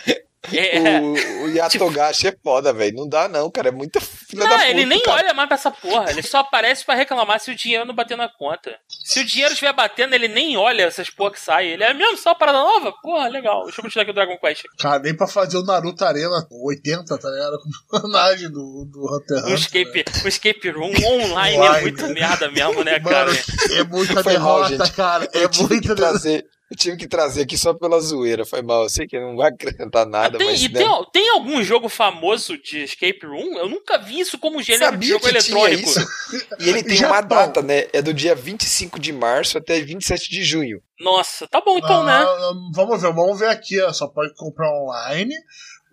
[SPEAKER 4] é,
[SPEAKER 3] O, o Yatogashi é foda, velho. Não dá, não, cara. É muita filha da
[SPEAKER 4] Não,
[SPEAKER 3] puta.
[SPEAKER 4] ele nem
[SPEAKER 3] cara.
[SPEAKER 4] olha mais pra essa porra. Ele só aparece pra reclamar se o dinheiro não bater na conta. Se o dinheiro estiver batendo, ele nem olha essas porra que saem. Ele é mesmo só uma parada nova? Porra, legal. Deixa eu continuar aqui o Dragon Quest.
[SPEAKER 2] Cara, nem pra fazer o Naruto Arena 80, tá ligado? Com o personagem do, do Hunter x
[SPEAKER 4] Um
[SPEAKER 2] Hunter.
[SPEAKER 4] escape, escape room online é muito merda mesmo, né, cara?
[SPEAKER 2] Mano, é muita
[SPEAKER 3] Foi mal,
[SPEAKER 2] derrota,
[SPEAKER 3] gente.
[SPEAKER 2] cara. É muita derrota.
[SPEAKER 3] trazer. Eu tive que trazer aqui só pela zoeira. Foi mal. Eu sei que não vai acrescentar nada,
[SPEAKER 4] Tem,
[SPEAKER 3] mas.
[SPEAKER 4] e
[SPEAKER 3] né,
[SPEAKER 4] tem, tem algum jogo famoso de escape room? Eu nunca vi isso como gênero de
[SPEAKER 3] sabia
[SPEAKER 4] jogo
[SPEAKER 3] que
[SPEAKER 4] eletrônico.
[SPEAKER 3] tinha isso. E ele tem
[SPEAKER 2] Japão.
[SPEAKER 3] uma data, né? É do dia 25 de março até 27 de junho.
[SPEAKER 4] Nossa, tá bom então, né?
[SPEAKER 2] Ah, vamos ver, vamos ver aqui, ó. Só pode comprar online.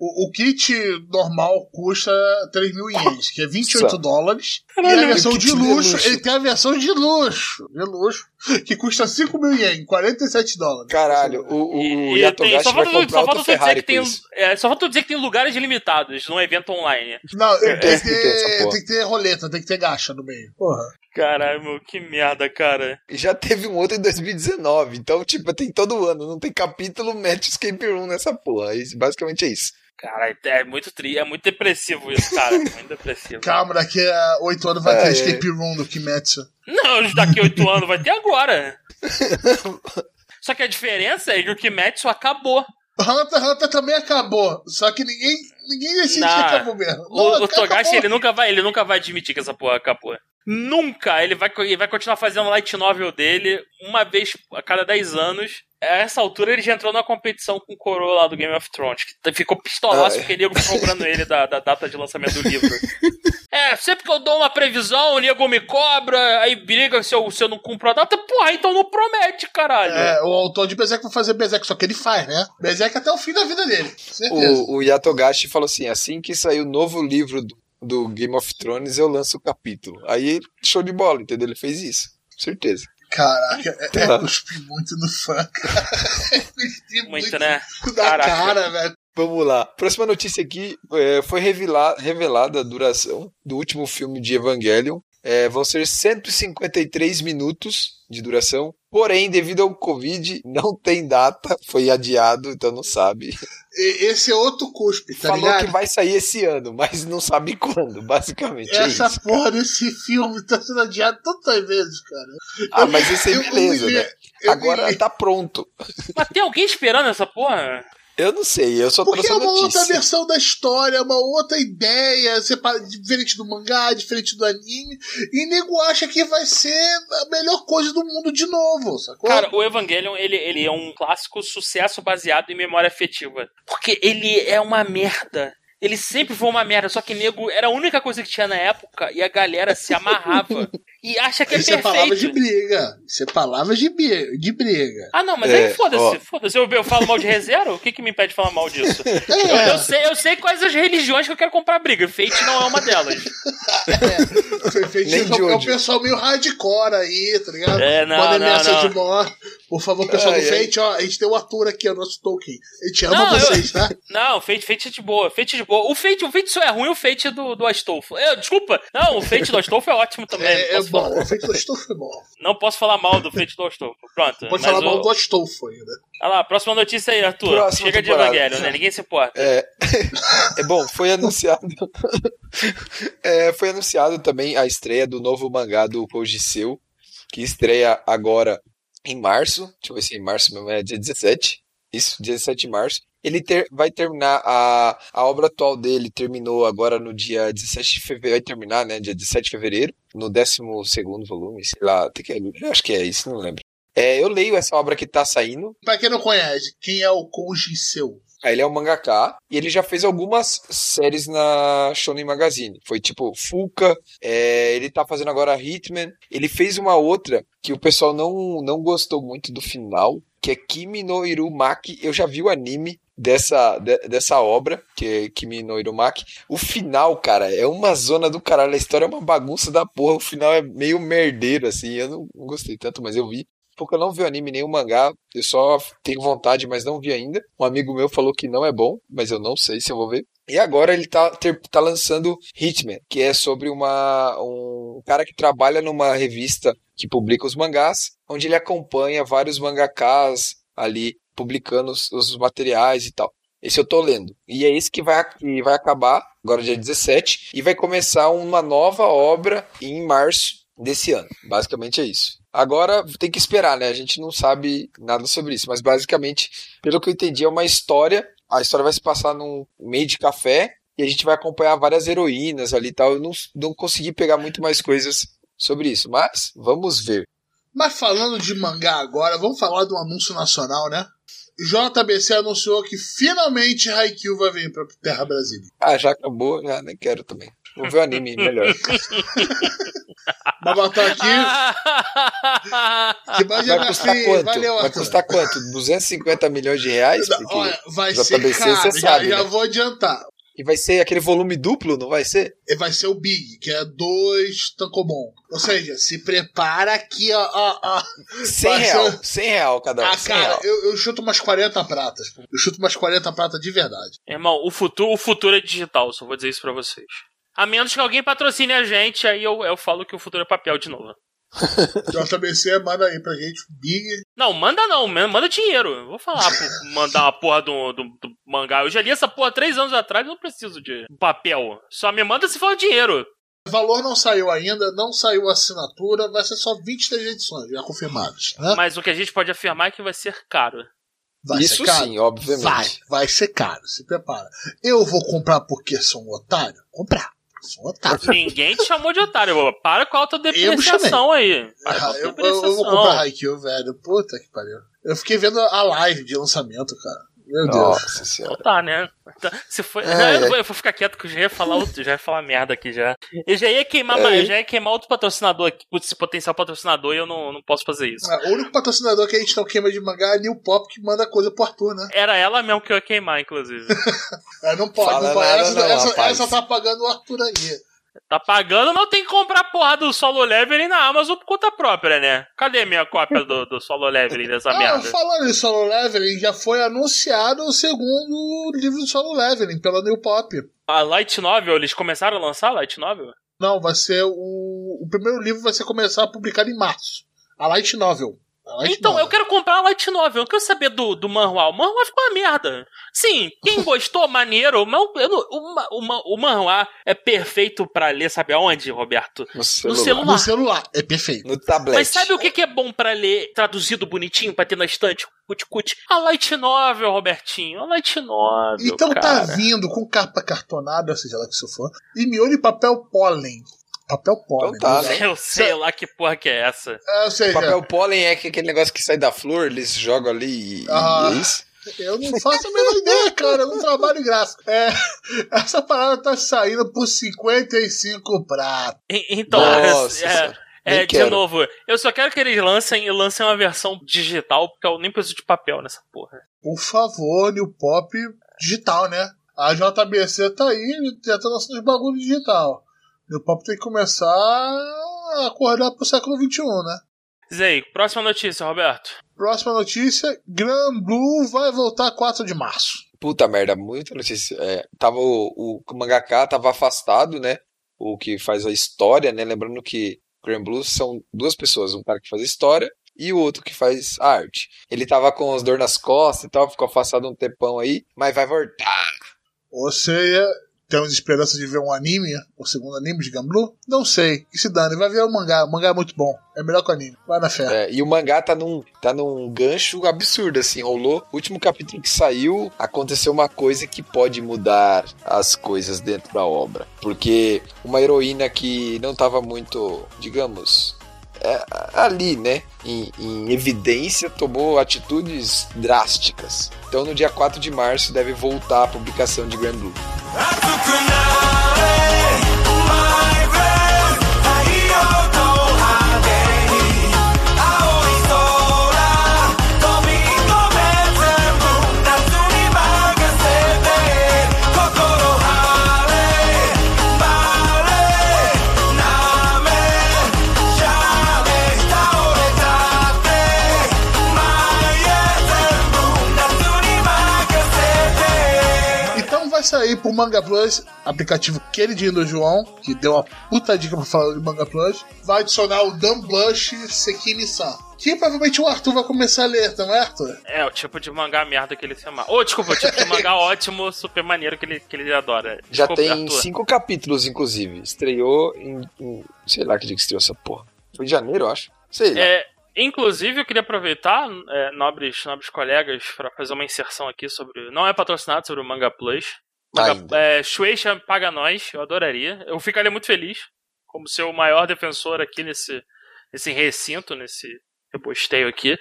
[SPEAKER 2] O, o kit normal custa 3 mil ienes, que é 28
[SPEAKER 3] Só.
[SPEAKER 2] dólares. e
[SPEAKER 4] Caralho,
[SPEAKER 2] a versão
[SPEAKER 3] o
[SPEAKER 2] de luxo,
[SPEAKER 3] luxo.
[SPEAKER 2] ele tem a versão de luxo, de luxo, que custa 5 mil ienes, 47 dólares.
[SPEAKER 3] Caralho, o, o, o
[SPEAKER 4] E- e
[SPEAKER 3] Yatogashi
[SPEAKER 4] tem- só
[SPEAKER 3] vai
[SPEAKER 4] falta,
[SPEAKER 3] comprar
[SPEAKER 4] só falta
[SPEAKER 3] outro
[SPEAKER 4] tu dizer
[SPEAKER 3] Ferrari
[SPEAKER 4] que tem, é, só falta dizer que tem lugares limitados num evento online.
[SPEAKER 2] Não, tem que,
[SPEAKER 3] tem essa
[SPEAKER 2] ter, tem que ter roleta, tem que ter gacha no meio. Porra.
[SPEAKER 4] Caralho, meu, que merda, cara.
[SPEAKER 3] E já teve um outro em 2019. Então, tipo, tem todo ano. Não tem capítulo, mete Escape Room nessa porra. Isso, basicamente é isso.
[SPEAKER 4] Caralho, é muito tri, é muito depressivo isso, cara. muito depressivo.
[SPEAKER 2] Calma, daqui a 8 anos vai
[SPEAKER 3] É,
[SPEAKER 2] ter
[SPEAKER 3] é.
[SPEAKER 2] escape room do Kimetsu.
[SPEAKER 4] Não, daqui a oito anos vai ter agora. Só que a diferença é que o Kimetsu acabou.
[SPEAKER 2] Hunter x Hunter também acabou, só que ninguém, ninguém decide
[SPEAKER 4] Não.
[SPEAKER 2] que acabou mesmo.
[SPEAKER 4] O,
[SPEAKER 2] Não,
[SPEAKER 4] o. Togashi, ele nunca vai, ele nunca vai admitir que essa porra acabou. Nunca! Ele vai, ele vai continuar fazendo light novel dele uma vez a cada 10 anos. A essa altura ele já entrou na competição com o Coroa lá do Game of Thrones. Que ficou pistolaço
[SPEAKER 3] Ah, é.
[SPEAKER 4] porque o nego ficou cobrando ele da, da data de lançamento do livro. é, sempre que eu dou uma previsão, o nego me cobra, aí briga se eu, se eu não cumpro a data. Porra, então não promete, caralho.
[SPEAKER 2] É, o autor de Berserk vai fazer Berserk, só que ele faz, né? Berserk até o fim da vida dele, certeza.
[SPEAKER 3] O, o Yatogashi falou assim: assim que sair o novo livro do, do Game of Thrones, eu lanço o capítulo. Aí, show de bola, entendeu? Ele fez isso. Certeza.
[SPEAKER 2] Caraca, é, é
[SPEAKER 3] Tá.
[SPEAKER 2] cuspir muito no fã, cara. É cuspir
[SPEAKER 4] Muito, né?
[SPEAKER 2] da
[SPEAKER 4] Caraca.
[SPEAKER 2] cara, velho.
[SPEAKER 3] Vamos lá. Próxima notícia aqui é, foi revelar, revelada a duração do último filme de Evangelion. É, vão ser 153 minutos de duração. Porém, devido ao Covid, não tem data, foi adiado, então não sabe.
[SPEAKER 2] Esse é outro cuspe, tá
[SPEAKER 3] Falou
[SPEAKER 2] ligado?
[SPEAKER 3] que vai sair esse ano, mas não sabe quando, basicamente. é
[SPEAKER 2] Essa
[SPEAKER 3] isso.
[SPEAKER 2] porra desse filme tá sendo adiado tantas vezes, cara.
[SPEAKER 3] Ah, mas esse é
[SPEAKER 2] Eu-
[SPEAKER 3] beleza,
[SPEAKER 2] eu-
[SPEAKER 3] né?
[SPEAKER 2] eu-
[SPEAKER 3] Agora tá pronto.
[SPEAKER 4] Mas tem alguém esperando essa porra?
[SPEAKER 3] Eu não sei, eu só
[SPEAKER 2] Porque
[SPEAKER 3] trouxe
[SPEAKER 2] é uma outra
[SPEAKER 3] notícia.
[SPEAKER 2] versão da história, é uma outra ideia, separa- diferente do mangá, diferente do anime. E nego acha que vai ser a melhor coisa do mundo de novo, sacou?
[SPEAKER 4] Cara, o Evangelion, ele, ele é um clássico sucesso baseado em memória afetiva. Porque ele é uma merda. Ele sempre foi uma merda, só que nego era a única coisa que tinha na época e a galera se amarrava. e acha que é
[SPEAKER 2] Isso é palavras de
[SPEAKER 4] perfeito.
[SPEAKER 2] briga. Isso é palavras de, de briga.
[SPEAKER 4] Ah, não, mas
[SPEAKER 3] É,
[SPEAKER 4] aí foda-se, foda-se. Eu, eu falo mal de ReZero? O que, que me impede de falar mal disso? Eu,
[SPEAKER 2] É,
[SPEAKER 4] eu sei, eu sei quais as religiões que eu quero comprar briga. Fate não é uma delas.
[SPEAKER 2] é,
[SPEAKER 3] de
[SPEAKER 2] o- é o
[SPEAKER 3] onde.
[SPEAKER 2] pessoal meio hardcore aí, tá ligado?
[SPEAKER 4] É, não,
[SPEAKER 2] Quando
[SPEAKER 4] não,
[SPEAKER 2] ameaça
[SPEAKER 4] não.
[SPEAKER 2] de morte. Por favor, pessoal
[SPEAKER 3] Ai,
[SPEAKER 2] do
[SPEAKER 3] ai.
[SPEAKER 2] Fate, ó, a gente tem o Arthur aqui, o nosso Tolkien. A gente ama
[SPEAKER 4] Não, eu-
[SPEAKER 2] vocês, tá?
[SPEAKER 4] Não, Fate, Fate é de boa. Fate é de boa. O Fate, o Fate só é ruim, o Fate do, do Astolfo. Eu, desculpa. Não, o Fate do Astolfo é ótimo também.
[SPEAKER 2] É, é
[SPEAKER 4] posso falar,
[SPEAKER 2] bom, o Fate do Astolfo é bom.
[SPEAKER 4] não posso falar mal do Fate do Astolfo. Pronto.
[SPEAKER 2] Pode falar
[SPEAKER 4] o-
[SPEAKER 2] mal do Astolfo ainda.
[SPEAKER 4] Olha lá, próxima notícia aí, Arthur.
[SPEAKER 3] Próxima
[SPEAKER 4] Chega de
[SPEAKER 3] temporada.
[SPEAKER 4] Evangelho, né? Ninguém se importa.
[SPEAKER 3] É, é bom, foi anunciado. É, foi anunciado também a estreia do novo mangá do Koji Seu, que estreia agora em março. Deixa eu ver se é em março mesmo, é dia 17. Isso, dia 17 de março. Ele ter- vai terminar a, a obra atual dele, terminou agora no dia 17 de fevereiro, vai terminar, né? Dia 17 de fevereiro, no 12 volume, sei lá, tem que, eu acho que é isso, não lembro. É, eu leio essa obra que tá saindo,
[SPEAKER 2] Pra quem não conhece, quem é o Koji Seu?
[SPEAKER 3] Ele é um mangaka e ele já fez algumas séries na Shonen Magazine. Foi tipo Fuka, é, ele tá fazendo agora Hitman. Ele fez uma outra que o pessoal não, não gostou muito do final, que é Kimi no Irumaki. Eu já vi o anime dessa, de- dessa obra, que é Kimi no Irumaki. O final, cara, é uma zona do caralho. A história é uma bagunça da porra. O final é meio merdeiro, assim. Eu não, não gostei tanto, mas eu vi. Porque eu não vi o anime nem o mangá, eu só tenho vontade, mas não vi ainda. Um amigo meu falou que não é bom, mas eu não sei se eu vou ver. E agora ele tá, ter- tá lançando Hitman, que é sobre uma, um cara que trabalha numa revista que publica os mangás, onde ele acompanha vários mangakas ali publicando os, os materiais e tal. Esse eu tô lendo. E é esse que vai, que vai acabar, agora dia 17, e vai começar uma nova obra em março desse ano. Basicamente é isso. Agora tem que esperar, né? A gente não sabe nada sobre isso, mas basicamente, pelo que eu entendi, é uma história. A história vai se passar num meio de café e a gente vai acompanhar várias heroínas ali e tal. Eu não, não consegui pegar muito mais coisas sobre isso, mas vamos ver.
[SPEAKER 2] Mas falando de mangá agora, vamos falar de um anúncio nacional, né? JBC anunciou que finalmente Haikyuu vai vir pra Terra Brasília.
[SPEAKER 3] Ah, já acabou, já nem quero também. Vou ver o anime melhor.
[SPEAKER 2] Mas botar aqui. que
[SPEAKER 3] Vai custar
[SPEAKER 2] assim,
[SPEAKER 3] quanto?
[SPEAKER 2] valeu,
[SPEAKER 3] Vai custar quanto? 250 milhões de reais? Porque-
[SPEAKER 2] Olha, vai
[SPEAKER 3] JBC,
[SPEAKER 2] ser caro,
[SPEAKER 3] você
[SPEAKER 2] já,
[SPEAKER 3] sabe,
[SPEAKER 2] já
[SPEAKER 3] né?
[SPEAKER 2] vou adiantar.
[SPEAKER 3] E vai ser aquele volume duplo, não vai ser?
[SPEAKER 2] E vai ser o Big, que é dois Tancomon. Ou seja, se prepara aqui, ó. ó, ó.
[SPEAKER 3] 100
[SPEAKER 2] Vai
[SPEAKER 3] real.
[SPEAKER 2] ser-
[SPEAKER 3] 100 real cada um.
[SPEAKER 2] Ah,
[SPEAKER 3] 100
[SPEAKER 2] cara, eu, eu chuto umas 40 pratas. pô. Eu chuto umas 40 pratas de verdade.
[SPEAKER 4] Irmão, o futuro, o futuro é digital, só vou dizer isso pra vocês. A menos que alguém patrocine a gente, aí eu, eu falo que o futuro é papel de novo.
[SPEAKER 2] JBC, manda aí pra gente o Big.
[SPEAKER 4] Não, manda não, man- manda dinheiro. Eu vou falar, mandar uma porra do, do, do mangá. Eu já li essa porra três anos atrás, eu não preciso de papel. Só me manda se for dinheiro.
[SPEAKER 2] O valor não saiu ainda, não saiu a assinatura, vai ser só 23 edições, já confirmadas. Né?
[SPEAKER 4] Mas o que a gente pode afirmar é que vai ser caro.
[SPEAKER 2] Vai
[SPEAKER 3] Isso
[SPEAKER 2] ser caro?
[SPEAKER 3] sim, obviamente.
[SPEAKER 2] Vai, vai ser caro, se prepara. Eu vou comprar porque sou um otário? Comprar. Sou um otário.
[SPEAKER 4] Ninguém te chamou de otário. ô. Para com a autodepreciação aí. Para
[SPEAKER 2] Ah, eu, eu, eu vou comprar Haikyuu, velho. Puta que pariu. Eu fiquei vendo a live de lançamento, cara. Meu Deus.
[SPEAKER 3] Nossa senhora.
[SPEAKER 4] Tá, né? Tá, Se foi...
[SPEAKER 3] Ai,
[SPEAKER 4] eu,
[SPEAKER 3] ai.
[SPEAKER 4] eu vou ficar quieto que eu já ia falar outro, já ia falar merda aqui já. Eu já ia queimar, eu já ia queimar outro patrocinador aqui, esse potencial patrocinador, e eu não, não posso fazer isso.
[SPEAKER 2] Ah, O único patrocinador que a gente não queima de mangá é a New Pop, que manda coisa pro Arthur, né?
[SPEAKER 4] Era ela mesmo que eu ia queimar, inclusive.
[SPEAKER 2] É, não pode,
[SPEAKER 3] Fala
[SPEAKER 2] não pode.
[SPEAKER 3] nada
[SPEAKER 2] Essa,
[SPEAKER 3] não,
[SPEAKER 2] essa, essa tá pagando o Arthur aí.
[SPEAKER 4] Tá pagando, mas tem que comprar a porra do solo leveling na Amazon por conta própria, né? Cadê minha cópia do, do solo leveling dessa
[SPEAKER 2] Ah,
[SPEAKER 4] merda?
[SPEAKER 2] falando em solo leveling, já foi anunciado o segundo livro do solo leveling pela New Pop.
[SPEAKER 4] A Light Novel, eles começaram a lançar a Light Novel?
[SPEAKER 2] Não, vai ser o. O primeiro livro vai ser começar a publicar em março. A Light Novel. Light
[SPEAKER 4] Então,
[SPEAKER 2] Novel.
[SPEAKER 4] eu quero comprar a Light Novel. Eu quero saber do, do manhwa. O manhwa ficou uma merda. Sim, quem gostou, maneiro. Mas eu não- o, o, o manhwa é perfeito pra ler, sabe aonde, Roberto?
[SPEAKER 3] No celular.
[SPEAKER 4] celular.
[SPEAKER 2] No celular, é perfeito.
[SPEAKER 3] No tablet.
[SPEAKER 4] Mas sabe o que que é bom pra ler traduzido bonitinho, pra ter na estante? Cut-cut. A Light Novel, Robertinho. A Light Novel.
[SPEAKER 2] Então
[SPEAKER 4] cara.
[SPEAKER 2] tá vindo com capa cartonada, seja lá que isso for, e miolo e papel pólen. Papel pólen.
[SPEAKER 3] Então tá,
[SPEAKER 2] né?
[SPEAKER 4] Eu sei lá que porra que é essa.
[SPEAKER 2] É, seja,
[SPEAKER 3] Papel pólen é que- aquele negócio que sai da flor, eles jogam ali e,
[SPEAKER 2] Ah.
[SPEAKER 3] e é isso.
[SPEAKER 2] eu não faço a menor ideia, cara. Eu não trabalho em gráfico. É, essa parada tá saindo por 55 pratos.
[SPEAKER 4] E- Então,
[SPEAKER 3] Nossa
[SPEAKER 4] é,
[SPEAKER 3] senhora.
[SPEAKER 4] é,
[SPEAKER 3] Nem
[SPEAKER 4] de
[SPEAKER 3] quero.
[SPEAKER 4] novo, eu só quero que eles lancem e lancem uma versão digital, porque eu nem preciso de papel nessa porra.
[SPEAKER 2] Por favor, New Pop digital, né? A JBC tá aí tentando lançar os bagulho digital. New Pop tem que começar a acordar pro século XXI, né?
[SPEAKER 4] Zay, próxima notícia, Roberto.
[SPEAKER 2] Próxima notícia: Gran Blue vai voltar 4 de março.
[SPEAKER 3] Puta merda, muita notícia. É, tava o, o mangaka tava afastado, né? O que faz a história, né? Lembrando que Grand Blues são duas pessoas, um cara que faz a história e o outro que faz a arte. Ele tava com as dor nas costas e tal, ficou afastado um tempão aí, mas vai voltar.
[SPEAKER 2] Ou seja, temos esperança de ver um anime, o segundo anime de Gran Blue? Não sei. E se dane, vai ver o mangá. O mangá é muito bom. É melhor que o anime. Vai na fé.
[SPEAKER 3] É, e o mangá tá num, tá num gancho absurdo, assim, rolou. O último capítulo que saiu, aconteceu uma coisa que pode mudar as coisas dentro da obra. Porque uma heroína que não tava muito, digamos, é, ali, né, em, em evidência, tomou atitudes drásticas. Então no dia 4 de março deve voltar a publicação de Grand Blue.
[SPEAKER 5] せて
[SPEAKER 2] vai sair pro Manga Plus, aplicativo queridinho do João, que deu uma puta dica pra falar de Manga Plus. Vai adicionar o Dan Blush Sekini-san. Que provavelmente o Arthur vai começar a ler, não é, Arthur?
[SPEAKER 4] É, o tipo de mangá merda que ele se ama. Ô, desculpa, o tipo de mangá ótimo, super maneiro que ele, que ele adora.
[SPEAKER 3] Já
[SPEAKER 4] Desculpa,
[SPEAKER 3] tem
[SPEAKER 4] Arthur.
[SPEAKER 3] cinco capítulos, inclusive. Estreou em, em- Sei lá que dia que estreou essa porra. Foi em janeiro, eu acho. Sei lá.
[SPEAKER 4] É, inclusive, eu queria aproveitar, é, nobres, nobres colegas, para fazer uma inserção aqui sobre. Não é patrocinado sobre o Manga Plus.
[SPEAKER 3] Ainda.
[SPEAKER 4] é, Shueisha paga nós, eu adoraria. Eu ficaria muito feliz, como ser o maior defensor aqui nesse, nesse recinto, nesse reposteio aqui.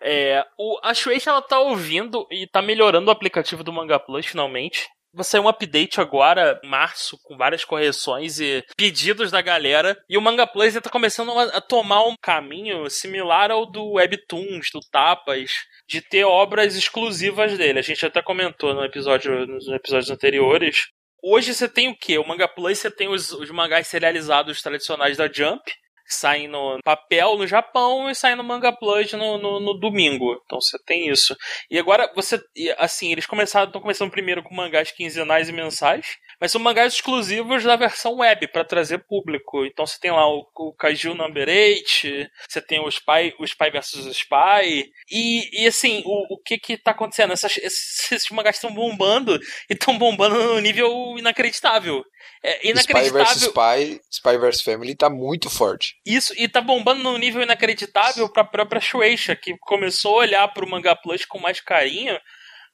[SPEAKER 4] É, o, a Shueisha ela tá ouvindo e tá melhorando o aplicativo do Manga Plus finalmente. Vai sair um update agora, em março, com várias correções e pedidos da galera. E o Manga Plus tá começando a, tomar um caminho similar ao do Webtoons, do Tapas, de ter obras exclusivas dele. A gente até comentou no episódio, nos episódios anteriores. Hoje você tem o quê? O Manga Plus você tem os, os mangás serializados tradicionais da Jump, saem no papel no Japão e saem no Manga Plus no, no, no domingo. Então você tem isso. E agora você. Assim, eles começaram. Estão começando primeiro com mangás quinzenais e mensais. Mas são mangás exclusivos da versão web para trazer público. Então você tem lá o, o Kaiju Number 8, você tem o Spy, o Spy vs Spy. E, e assim, o, o que que tá acontecendo? Essas, esses, esses mangás estão bombando e estão bombando num nível inacreditável. É
[SPEAKER 3] Spy vs
[SPEAKER 4] inacreditável.
[SPEAKER 3] Spy, Spy vs Family tá muito forte.
[SPEAKER 4] Isso, e tá bombando num nível inacreditável pra própria Shueisha, que começou a olhar pro Manga Plus com mais carinho,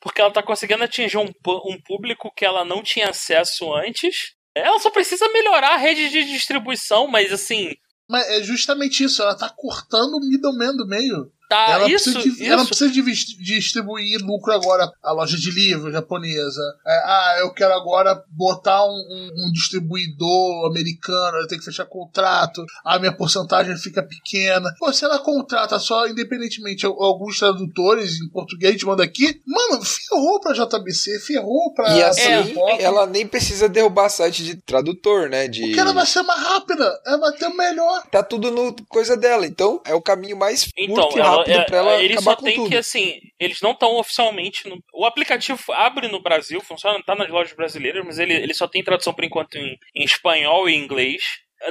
[SPEAKER 4] porque ela tá conseguindo atingir um, um público que ela não tinha acesso antes. Ela só precisa melhorar a rede de distribuição, mas assim,
[SPEAKER 2] Mas é justamente isso, ela tá cortando o middleman do meio.
[SPEAKER 4] Tá,
[SPEAKER 2] ela,
[SPEAKER 4] isso,
[SPEAKER 2] precisa de,
[SPEAKER 4] isso.
[SPEAKER 2] ela não precisa de distribuir lucro agora. A loja de livro japonesa. É, ah, eu quero agora botar um, um- um distribuidor americano, eu tenho que fechar contrato. A minha porcentagem fica pequena. Pô, se ela contrata só independentemente al- alguns tradutores em português, manda aqui, mano, ferrou pra JBC, ferrou pra.
[SPEAKER 3] E assim,
[SPEAKER 2] Pop.
[SPEAKER 3] ela nem precisa derrubar site de tradutor, né? De...
[SPEAKER 2] Porque ela vai ser mais rápida, ela vai ter o melhor.
[SPEAKER 3] Tá tudo no coisa dela. Então, é o caminho mais
[SPEAKER 4] Então, ela,
[SPEAKER 3] rápido
[SPEAKER 4] é,
[SPEAKER 3] pra ela
[SPEAKER 4] eles
[SPEAKER 3] acabar
[SPEAKER 4] só
[SPEAKER 3] com
[SPEAKER 4] tem
[SPEAKER 3] tudo.
[SPEAKER 4] que, assim, eles não estão oficialmente. No, o aplicativo abre no Brasil, funciona, tá nas lojas brasileiras, mas ele, ele só tem tradução por enquanto em, em espanhol e inglês.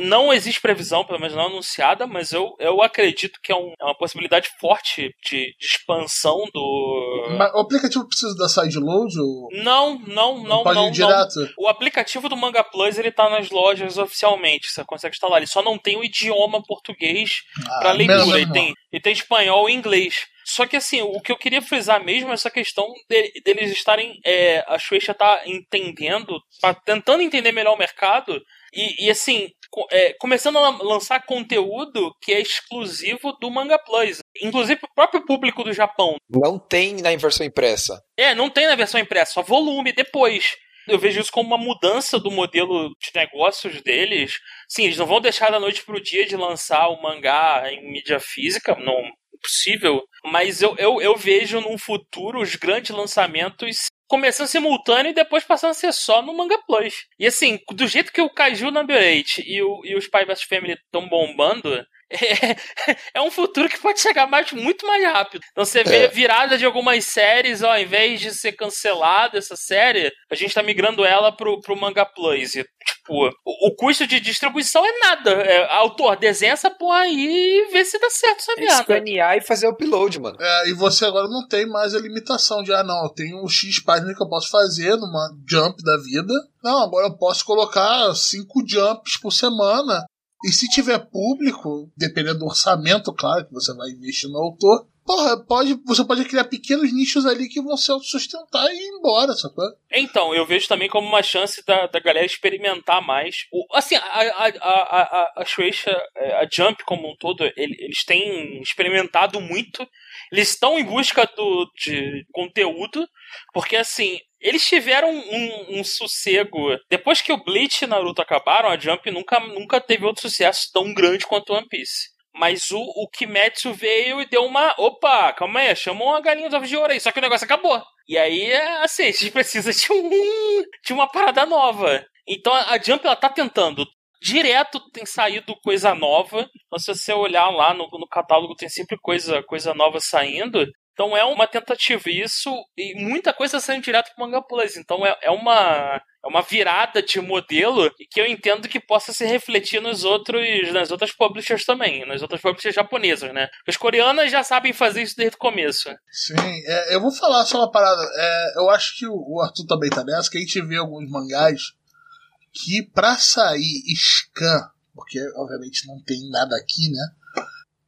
[SPEAKER 4] Não existe previsão, pelo menos não anunciada, mas eu, eu acredito que é, um- é uma possibilidade forte de, de expansão do.
[SPEAKER 2] Mas o aplicativo precisa da sideload ou
[SPEAKER 4] Não, não, não,
[SPEAKER 2] pode
[SPEAKER 4] não.
[SPEAKER 2] ir
[SPEAKER 4] não.
[SPEAKER 2] direto?
[SPEAKER 4] O aplicativo do Manga Plus ele tá nas lojas oficialmente, você consegue instalar. Ele só não tem o idioma português pra
[SPEAKER 2] Ah,
[SPEAKER 4] leitura.
[SPEAKER 2] menos
[SPEAKER 4] Ele tem, tem espanhol e inglês. Só que assim, o que eu queria frisar mesmo é essa questão de- deles estarem. É, a Shueisha tá entendendo, tá tentando entender melhor o mercado. E, e, assim, é, começando a lançar conteúdo que é exclusivo do Manga Plus. Inclusive pro próprio público do Japão.
[SPEAKER 3] Não tem na versão impressa.
[SPEAKER 4] É, não tem na versão impressa, só volume depois. Eu vejo isso como uma mudança do modelo de negócios deles. Sim, eles não vão deixar da noite pro dia de lançar o mangá em mídia física, não possível. Mas eu, eu, eu vejo num futuro os grandes lançamentos começando simultâneo e depois passando a ser só no Manga Plus. E assim, do jeito que o Kaiju Number 8 e, o, e o Spy vs Family estão bombando, é, é um futuro que pode chegar mais, muito mais rápido. Então você vê
[SPEAKER 3] É.
[SPEAKER 4] virada de algumas séries, ó, ao invés de ser cancelada essa série, a gente tá migrando ela pro, pro Manga Plus. E, tipo, o, o custo de distribuição é nada. É, autor, desenha essa porra aí e vê se dá certo essa
[SPEAKER 3] É
[SPEAKER 4] merda.
[SPEAKER 3] escanear e fazer o upload, mano.
[SPEAKER 2] É, e você agora não tem mais a limitação de, ah, não, eu tenho um X página que eu posso fazer numa jump da vida. Não, agora eu posso colocar cinco jumps por semana. E se tiver público, dependendo do orçamento, claro, que você vai investir no autor, porra, pode, você pode criar pequenos nichos ali que vão se autossustentar e ir embora, sacou?
[SPEAKER 4] Então, eu vejo também como uma chance da, da galera experimentar mais. O, assim, a, a, a, a, a Shueisha, é, a Jump como um todo, ele- eles têm experimentado muito. Eles estão em busca do, de conteúdo, porque assim, eles tiveram um, um sossego. Depois que o Bleach e Naruto acabaram, a Jump nunca, nunca teve outro sucesso tão grande quanto One Piece. Mas o, o Kimetsu veio e deu uma. Opa, calma aí, chama uma galinha dos ovos de ouro aí. Só que o negócio acabou. E aí, é assim, a gente precisa de, um, de uma parada nova. Então a a Jump ela tá tentando. Direto tem saído coisa nova. Então, se você olhar lá no, no catálogo, tem sempre coisa, coisa nova saindo. Então é uma tentativa. E isso. E muita coisa saindo direto pro Manga Plus. Então é, é uma. É uma virada de modelo que eu entendo que possa se refletir nos outros, nas outras publishers também, nas outras publishers japonesas, né? As coreanas já sabem fazer isso desde o começo.
[SPEAKER 2] Sim, é, eu vou falar só uma parada. É, eu acho que o, o Arthur também tá nessa, que a gente vê alguns mangás que pra sair scan, porque obviamente não tem nada aqui, né?